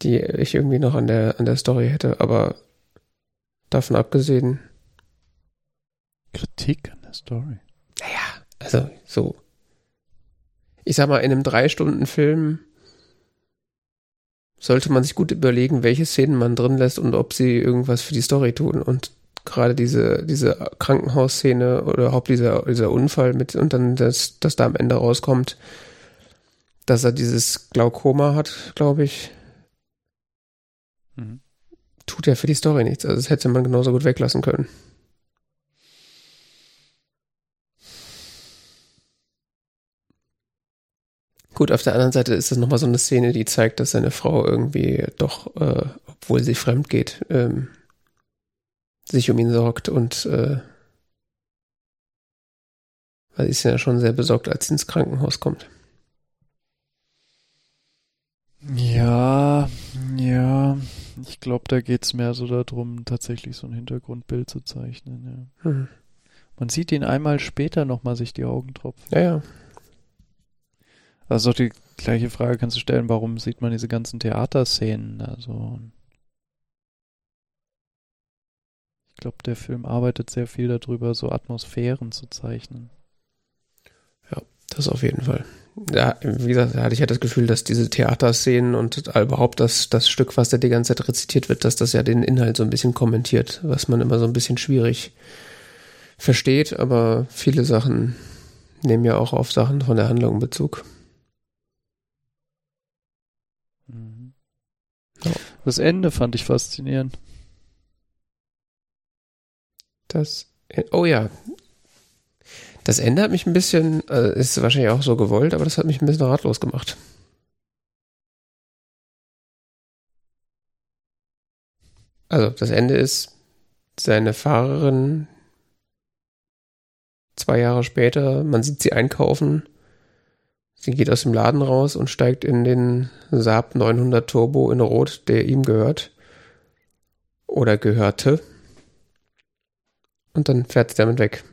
die ich irgendwie noch an der, an der Story hätte, aber davon abgesehen. Kritik an der Story? Naja, also so. Ich sag mal, in einem Drei-Stunden-Film sollte man sich gut überlegen, welche Szenen man drin lässt und ob sie irgendwas für die Story tun. Und gerade diese, diese Krankenhausszene oder überhaupt dieser, dieser Unfall mit und dann das, das da am Ende rauskommt, dass er dieses Glaukoma hat, glaube ich. Mhm. Tut ja für die Story nichts. Also das hätte man genauso gut weglassen können. Gut, auf der anderen Seite ist das nochmal so eine Szene, die zeigt, dass seine Frau irgendwie doch, äh, obwohl sie fremd geht, ähm, sich um ihn sorgt und äh, weil sie ist ja schon sehr besorgt, als sie ins Krankenhaus kommt. Ja, ja. Ich glaube, da geht es mehr so darum, tatsächlich so ein Hintergrundbild zu zeichnen. Ja. Mhm. Man sieht ihn einmal später nochmal sich die Augen tropfen. Ja, ja. Also die gleiche Frage kannst du stellen, warum sieht man diese ganzen Theaterszenen? Also ich glaube, der Film arbeitet sehr viel darüber, so Atmosphären zu zeichnen. Ja, das auf jeden Fall. Ja, wie gesagt, da hatte ich ja das Gefühl, dass diese Theaterszenen und überhaupt das, das Stück, was da die ganze Zeit rezitiert wird, dass das ja den Inhalt so ein bisschen kommentiert, was man immer so ein bisschen schwierig versteht, aber viele Sachen nehmen ja auch auf Sachen von der Handlung Bezug. Mhm. Ja. Das Ende fand ich faszinierend. Das, oh ja, das Ende hat mich ein bisschen, äh, ist wahrscheinlich auch so gewollt, aber das hat mich ein bisschen ratlos gemacht. Also, das Ende ist, seine Fahrerin zwei Jahre später, man sieht sie einkaufen, sie geht aus dem Laden raus und steigt in den Saab 900 Turbo in Rot, der ihm gehört. Oder gehörte. Und dann fährt sie damit weg.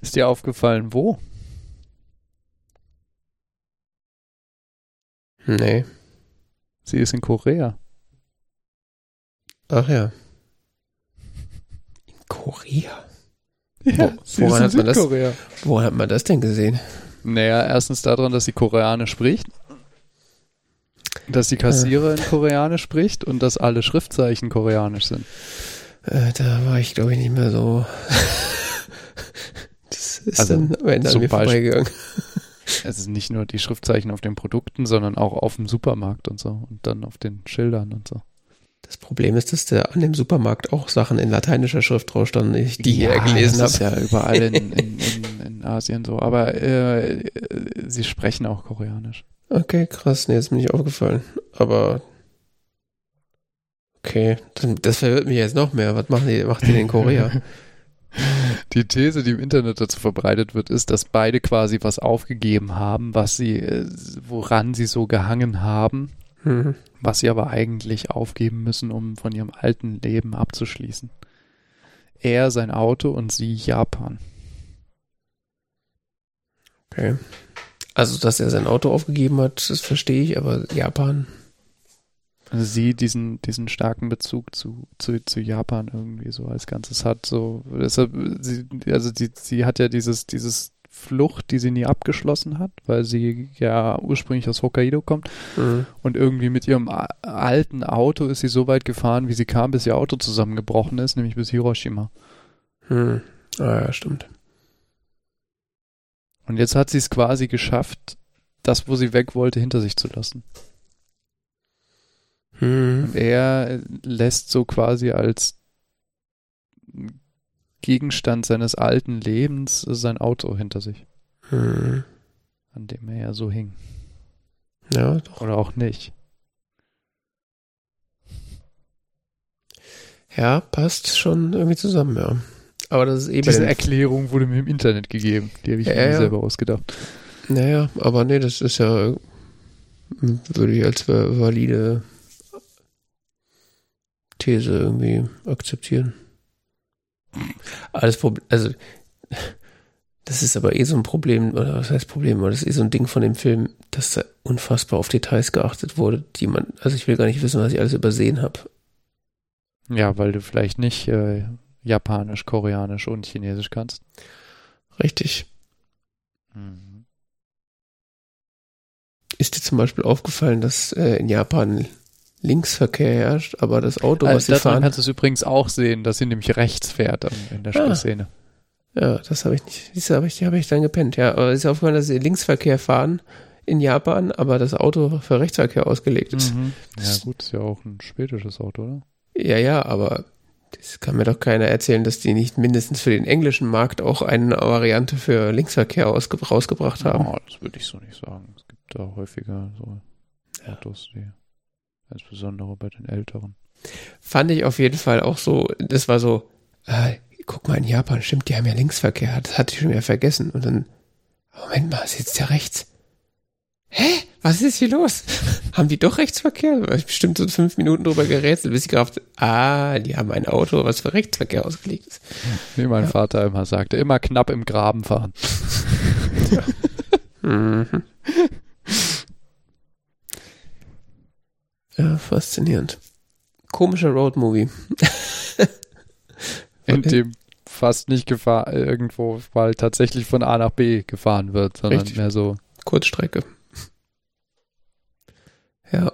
Ist dir aufgefallen, wo? Nee. Sie ist in Korea. Ach ja. In Korea? Ja, Wo, woran, hat man das, woran hat man das denn gesehen? Naja, erstens daran, dass sie Koreanisch spricht. Dass die Kassiererin äh. Koreanisch spricht und dass alle Schriftzeichen koreanisch sind. Äh, da war ich, glaube ich, nicht mehr so ist also dann am Ende an mir vorbeigegangen. Es ist nicht nur die Schriftzeichen auf den Produkten, sondern auch auf dem Supermarkt und so und dann auf den Schildern und so. Das Problem ist, dass der an dem Supermarkt auch Sachen in lateinischer Schrift drauf standen, die ich ja, hier gelesen habe. Das ist ja überall in, in, in, in Asien so. Aber äh, sie sprechen auch Koreanisch. Okay, krass. Nee, ist mir nicht aufgefallen. Aber okay, das verwirrt mich jetzt noch mehr. Was machen die, macht die denn in Korea? Die These, die im Internet dazu verbreitet wird, ist, dass beide quasi was aufgegeben haben, was sie, äh, woran sie so gehangen haben, mhm. was sie aber eigentlich aufgeben müssen, um von ihrem alten Leben abzuschließen. Er sein Auto und sie Japan. Okay. Also, dass er sein Auto aufgegeben hat, das verstehe ich, aber Japan. Also sie diesen, diesen starken Bezug zu, zu, zu Japan irgendwie so als Ganzes hat. So, deshalb, sie, also die, sie hat ja dieses, dieses Flucht, die sie nie abgeschlossen hat, weil sie ja ursprünglich aus Hokkaido kommt mhm. und irgendwie mit ihrem alten Auto ist sie so weit gefahren, wie sie kam, bis ihr Auto zusammengebrochen ist, nämlich bis Hiroshima. Mhm. Ah ja, stimmt. Und jetzt hat sie es quasi geschafft, das, wo sie weg wollte, hinter sich zu lassen. Mhm. Und er lässt so quasi als Gegenstand seines alten Lebens sein Auto hinter sich. Mhm. An dem er ja so hing. Ja, doch. Oder auch nicht. Ja, passt schon irgendwie zusammen, ja. Aber das ist eben. Diese Erklärung wurde mir im Internet gegeben. Die habe ich ja, mir ja. selber ausgedacht. Naja, aber nee, das ist ja, würde ich als valide These irgendwie akzeptieren. Alles Problem, also das ist aber eh so ein Problem, oder was heißt Problem, aber das ist eh so ein Ding von dem Film, dass da unfassbar auf Details geachtet wurde, die man, also ich will gar nicht wissen, was ich alles übersehen habe. Ja, weil du vielleicht nicht äh, Japanisch, Koreanisch und Chinesisch kannst. Richtig. Mhm. Ist dir zum Beispiel aufgefallen, dass äh, in Japan Linksverkehr herrscht, aber das Auto, was also, sie fahren... kannst du es übrigens auch sehen, dass sie nämlich rechts fährt in der ah. Szene. Ja, das habe ich nicht. Diese habe ich, die habe ich dann gepennt. Ja, aber es ist aufgefallen, dass sie Linksverkehr fahren in Japan, aber das Auto für Rechtsverkehr ausgelegt ist. Mhm. Ja gut, ist ja auch ein schwedisches Auto, oder? Ja, ja, aber das kann mir doch keiner erzählen, dass die nicht mindestens für den englischen Markt auch eine Variante für Linksverkehr rausgebracht haben. Oh, das würde ich so nicht sagen. Es gibt da häufiger so Autos, die Insbesondere bei den Älteren. Fand ich auf jeden Fall auch so, das war so, äh, guck mal in Japan, stimmt, die haben ja Linksverkehr, das hatte ich schon wieder vergessen. Und dann, Moment mal, sitzt ja rechts. Hä? was ist hier los? haben die doch Rechtsverkehr? Da ich bestimmt so fünf Minuten drüber gerätselt, bis ich gerafft, ah, die haben ein Auto, was für Rechtsverkehr ausgelegt ist. Wie mein ja. Vater immer sagte, immer knapp im Graben fahren. Mhm. Ja faszinierend. Komischer Roadmovie. In dem fast nicht gefahren, irgendwo, weil tatsächlich von A nach B gefahren wird, sondern Richtig. mehr so. Kurzstrecke. Ja.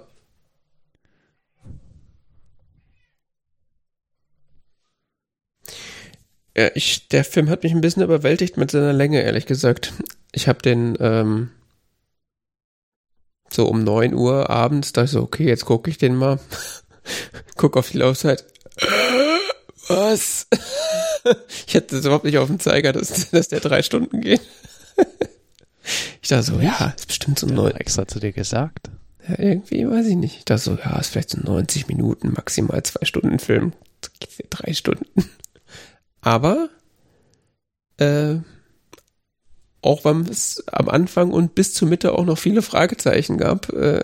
Ja, ich, der Film hat mich ein bisschen überwältigt mit seiner Länge, ehrlich gesagt. Ich habe den ähm, so um 9 Uhr abends, da ich so, okay, jetzt gucke ich den mal. Guck auf die Laufzeit. Was? ich hatte das überhaupt nicht auf dem Zeiger, dass, dass der drei Stunden geht. ich dachte so, ja, ist bestimmt so neun. Extra zu dir gesagt. Ja, irgendwie weiß ich nicht. Ich dachte so, ja, ist vielleicht so 90 Minuten, maximal zwei Stunden Film. Drei Stunden. Aber, äh, auch wenn es am Anfang und bis zur Mitte auch noch viele Fragezeichen gab, äh,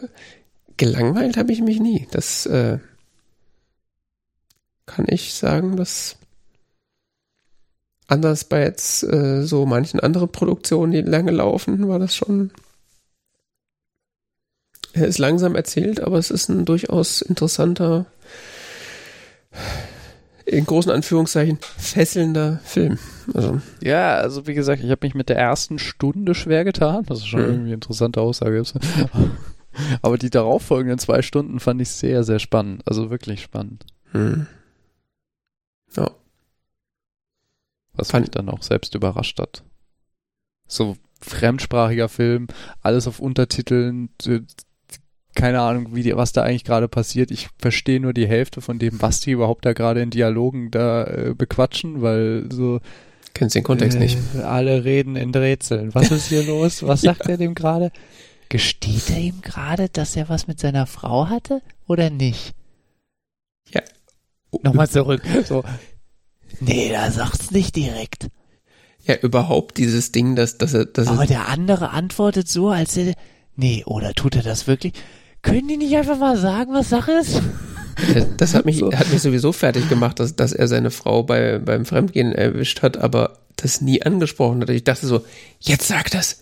gelangweilt habe ich mich nie. Das äh, kann ich sagen, dass anders bei jetzt äh, so manchen anderen Produktionen, die lange laufen, war das schon. Er ist langsam erzählt, aber es ist ein durchaus interessanter, in großen Anführungszeichen, fesselnder Film. Also. Ja, also wie gesagt, ich habe mich mit der ersten Stunde schwer getan. Das ist schon mhm. irgendwie eine interessante Aussage. aber die darauffolgenden zwei Stunden fand ich sehr, sehr spannend. Also wirklich spannend. Mhm. Ja. Was Fand mich dann auch selbst überrascht hat. So fremdsprachiger Film, alles auf Untertiteln, keine Ahnung, wie die, was da eigentlich gerade passiert. Ich verstehe nur die Hälfte von dem, was die überhaupt da gerade in Dialogen da äh, bequatschen, weil so. Kennst den Kontext äh, nicht. Alle reden in Rätseln. Was ist hier los? Was sagt ja. er dem gerade? Gesteht er ihm gerade, dass er was mit seiner Frau hatte oder nicht? Ja. Nochmal zurück. So, Nee, da sagt's nicht direkt. Ja, überhaupt dieses Ding, dass, dass er, dass Aber der andere antwortet so, als er, nee, oder tut er das wirklich? Können die nicht einfach mal sagen, was Sache ist? Das hat mich, so. hat mich sowieso fertig gemacht, dass, dass er seine Frau bei, beim Fremdgehen erwischt hat, aber das nie angesprochen hat. Ich dachte so, jetzt sag das.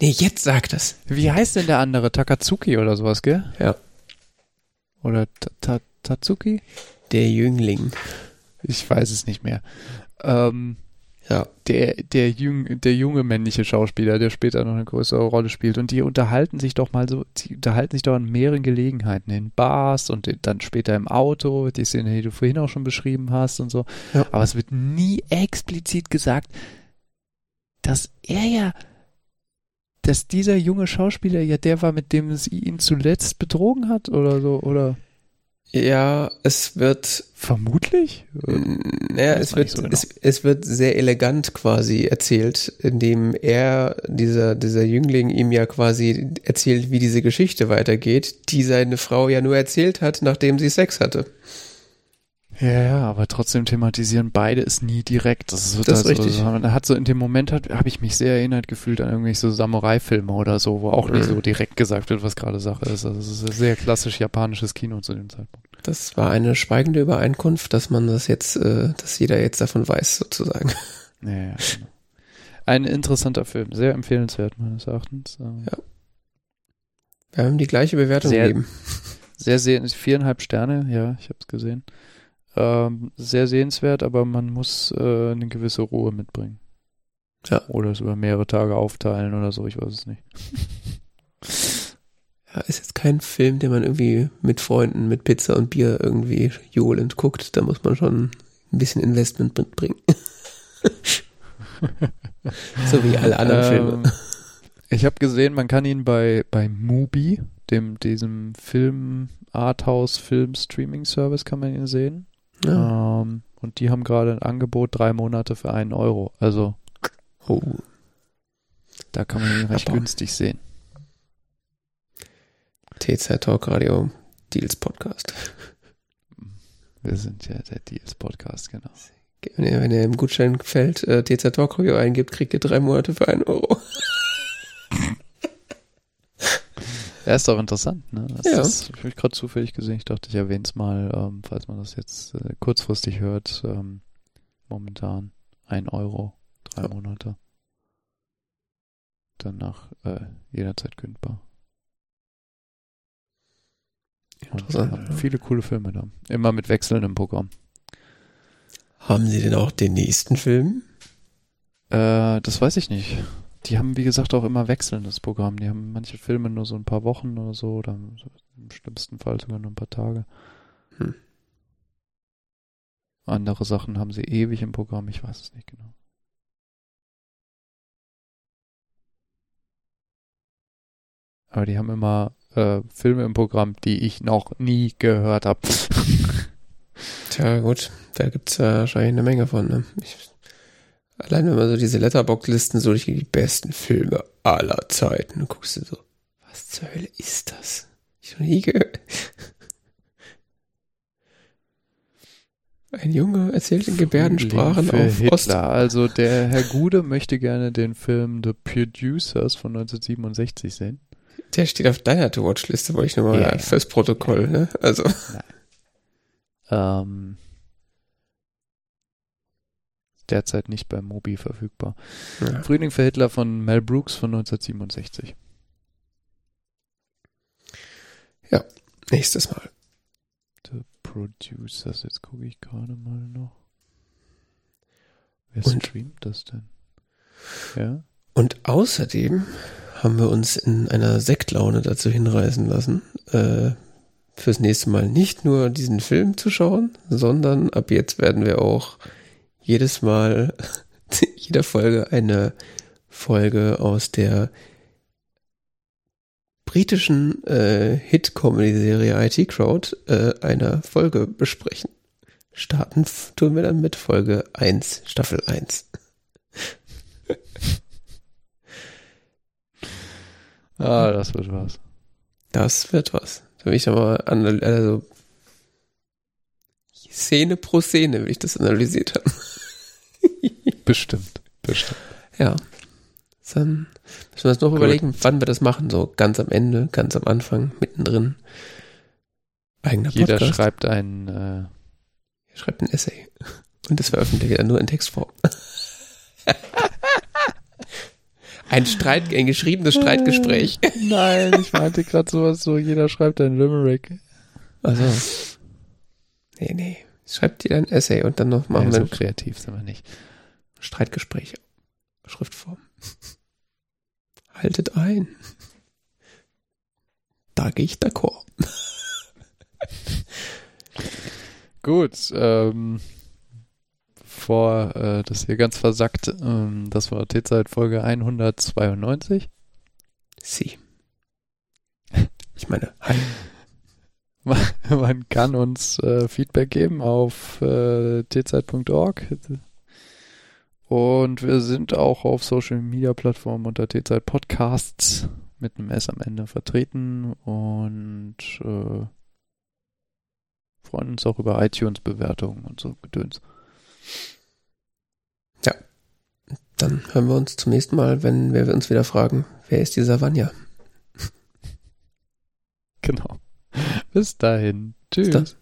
Nee, jetzt sag das. Wie heißt denn der andere? Takatsuki oder sowas, gell? Ja. Oder Tatsuki? Der Jüngling. Ich weiß es nicht mehr. Ähm, ja. Der, der, jüng, der junge männliche Schauspieler, der später noch eine größere Rolle spielt. Und die unterhalten sich doch mal so, die unterhalten sich doch an mehreren Gelegenheiten, in Bars und dann später im Auto, die Szene, die du vorhin auch schon beschrieben hast und so. Ja. Aber es wird nie explizit gesagt, dass er ja, dass dieser junge Schauspieler ja der war, mit dem sie ihn zuletzt betrogen hat oder so, oder? Ja, es wird. Vermutlich? Naja, es wird, so genau. es, es, wird sehr elegant quasi erzählt, indem er, dieser, dieser Jüngling, ihm ja quasi erzählt, wie diese Geschichte weitergeht, die seine Frau ja nur erzählt hat, nachdem sie Sex hatte. Ja, ja, aber trotzdem thematisieren beide es nie direkt. Das ist, das ist richtig. So, man hat so in dem Moment habe ich mich sehr erinnert gefühlt an irgendwelche so Samurai-Filme oder so, wo auch nicht mhm. so direkt gesagt wird, was gerade Sache ist. Also es ist sehr klassisch japanisches Kino zu dem Zeitpunkt. Das war eine schweigende Übereinkunft, dass man das jetzt, äh, dass jeder jetzt davon weiß, sozusagen. Ja, ja genau. Ein interessanter Film, sehr empfehlenswert meines Erachtens. Ähm, ja. Wir haben die gleiche Bewertung sehr, gegeben. Sehr, sehr, viereinhalb Sterne, ja, ich habe es gesehen. Ähm, sehr sehenswert, aber man muss äh, eine gewisse Ruhe mitbringen. Ja. Oder es über mehrere Tage aufteilen oder so, ich weiß es nicht. ja, ist jetzt kein Film, den man irgendwie mit Freunden, mit Pizza und Bier irgendwie johlend guckt. Da muss man schon ein bisschen Investment mitbringen. so wie alle anderen ähm, Filme. Ich habe gesehen, man kann ihn bei, bei Mubi, dem, diesem Film, Arthouse Film Streaming Service, kann man ihn sehen. Ja. Ähm, und die haben gerade ein Angebot, drei Monate für einen Euro. Also, oh. da kann man ihn recht Aber günstig sehen. TZ Talk Radio Deals Podcast. Wir sind ja der Deals Podcast, genau. Wenn ihr, wenn ihr im Gutscheinfeld äh, TZ Talk Radio eingibt, kriegt ihr drei Monate für einen Euro. Er ist doch interessant, ne? Das, Ja. das habe ich gerade zufällig gesehen. Ich dachte, ich erwähne es mal, ähm, falls man das jetzt äh, kurzfristig hört. Ähm, momentan ein Euro, drei Ja. Monate. Danach äh, jederzeit kündbar. Und Interessant, ja. viele coole Filme da. Immer mit wechselndem Programm. Haben Sie denn auch den nächsten Film? Äh, das weiß ich nicht. Die haben, wie gesagt, auch immer wechselndes Programm. Die haben manche Filme nur so ein paar Wochen oder so, oder im schlimmsten Fall sogar nur ein paar Tage. Hm. Andere Sachen haben sie ewig im Programm, ich weiß es nicht genau. Aber die haben immer äh, Filme im Programm, die ich noch nie gehört habe. Tja, gut, da gibt's ja wahrscheinlich eine Menge von, ne? Ich, allein wenn man so diese Letterbox-Listen so durch die besten Filme aller Zeiten, dann guckst du so, was zur Hölle ist das? Ich noch nie gehört. Ein Junge erzählt in Gebärdensprachen auf für Ost. Hitler. Also der Herr Gude möchte gerne den Film The Producers von 1967 sehen. Der steht auf deiner To-Watch-Liste, wollte ich nochmal Ja, ja. fürs Protokoll, ne? Also, Ähm, derzeit nicht bei Mobi verfügbar. ja. Frühling für Hitler von Mel Brooks von 1967. nächstes Mal. The Producers, jetzt gucke ich gerade mal noch. Wer Und- streamt das denn? Ja? Und außerdem haben wir uns in einer Sektlaune dazu hinreißen lassen, äh, fürs nächste Mal nicht nur diesen Film zu schauen, sondern ab jetzt werden wir auch jedes Mal, jeder Folge eine Folge aus der britischen äh, Hit-Comedy-Serie IT Crowd äh, einer Folge besprechen. Starten tun wir dann mit Folge 1, Staffel 1. Ah, das wird was. Das wird was. Da will ich anal- also Szene pro Szene will ich das analysiert haben. Bestimmt. Bestimmt. Ja. Dann müssen wir uns noch Gut. überlegen, wann wir das machen. So ganz am Ende, ganz am Anfang, mittendrin. Eigener Jeder Podcast. schreibt ein, äh, Er schreibt ein Essay. Und das veröffentlicht er nur in Textform. ein Streit, ein geschriebenes Streitgespräch. Nein, ich meinte gerade sowas so, jeder schreibt ein Limerick. Also. Nee, nee. Schreibt dir ein Essay und dann noch machen ja, wir so kreativ sind wir nicht. Streitgespräch. Schriftform. Haltet ein. Da gehe ich d'accord. Gut, ähm, bevor äh, das hier ganz versackt, ähm, das war T-Zeit Folge 192. Sie. Ich meine, hi. Man kann uns äh, Feedback geben auf äh, tzeit.org und wir sind auch auf Social Media Plattformen unter T-Zeit Podcasts mit einem S am Ende vertreten und äh, freuen uns auch über iTunes-Bewertungen und so Gedöns. Dann hören wir uns zum nächsten Mal, wenn wir uns wieder fragen, wer ist dieser Vanya? Genau. Bis dahin. Tschüss.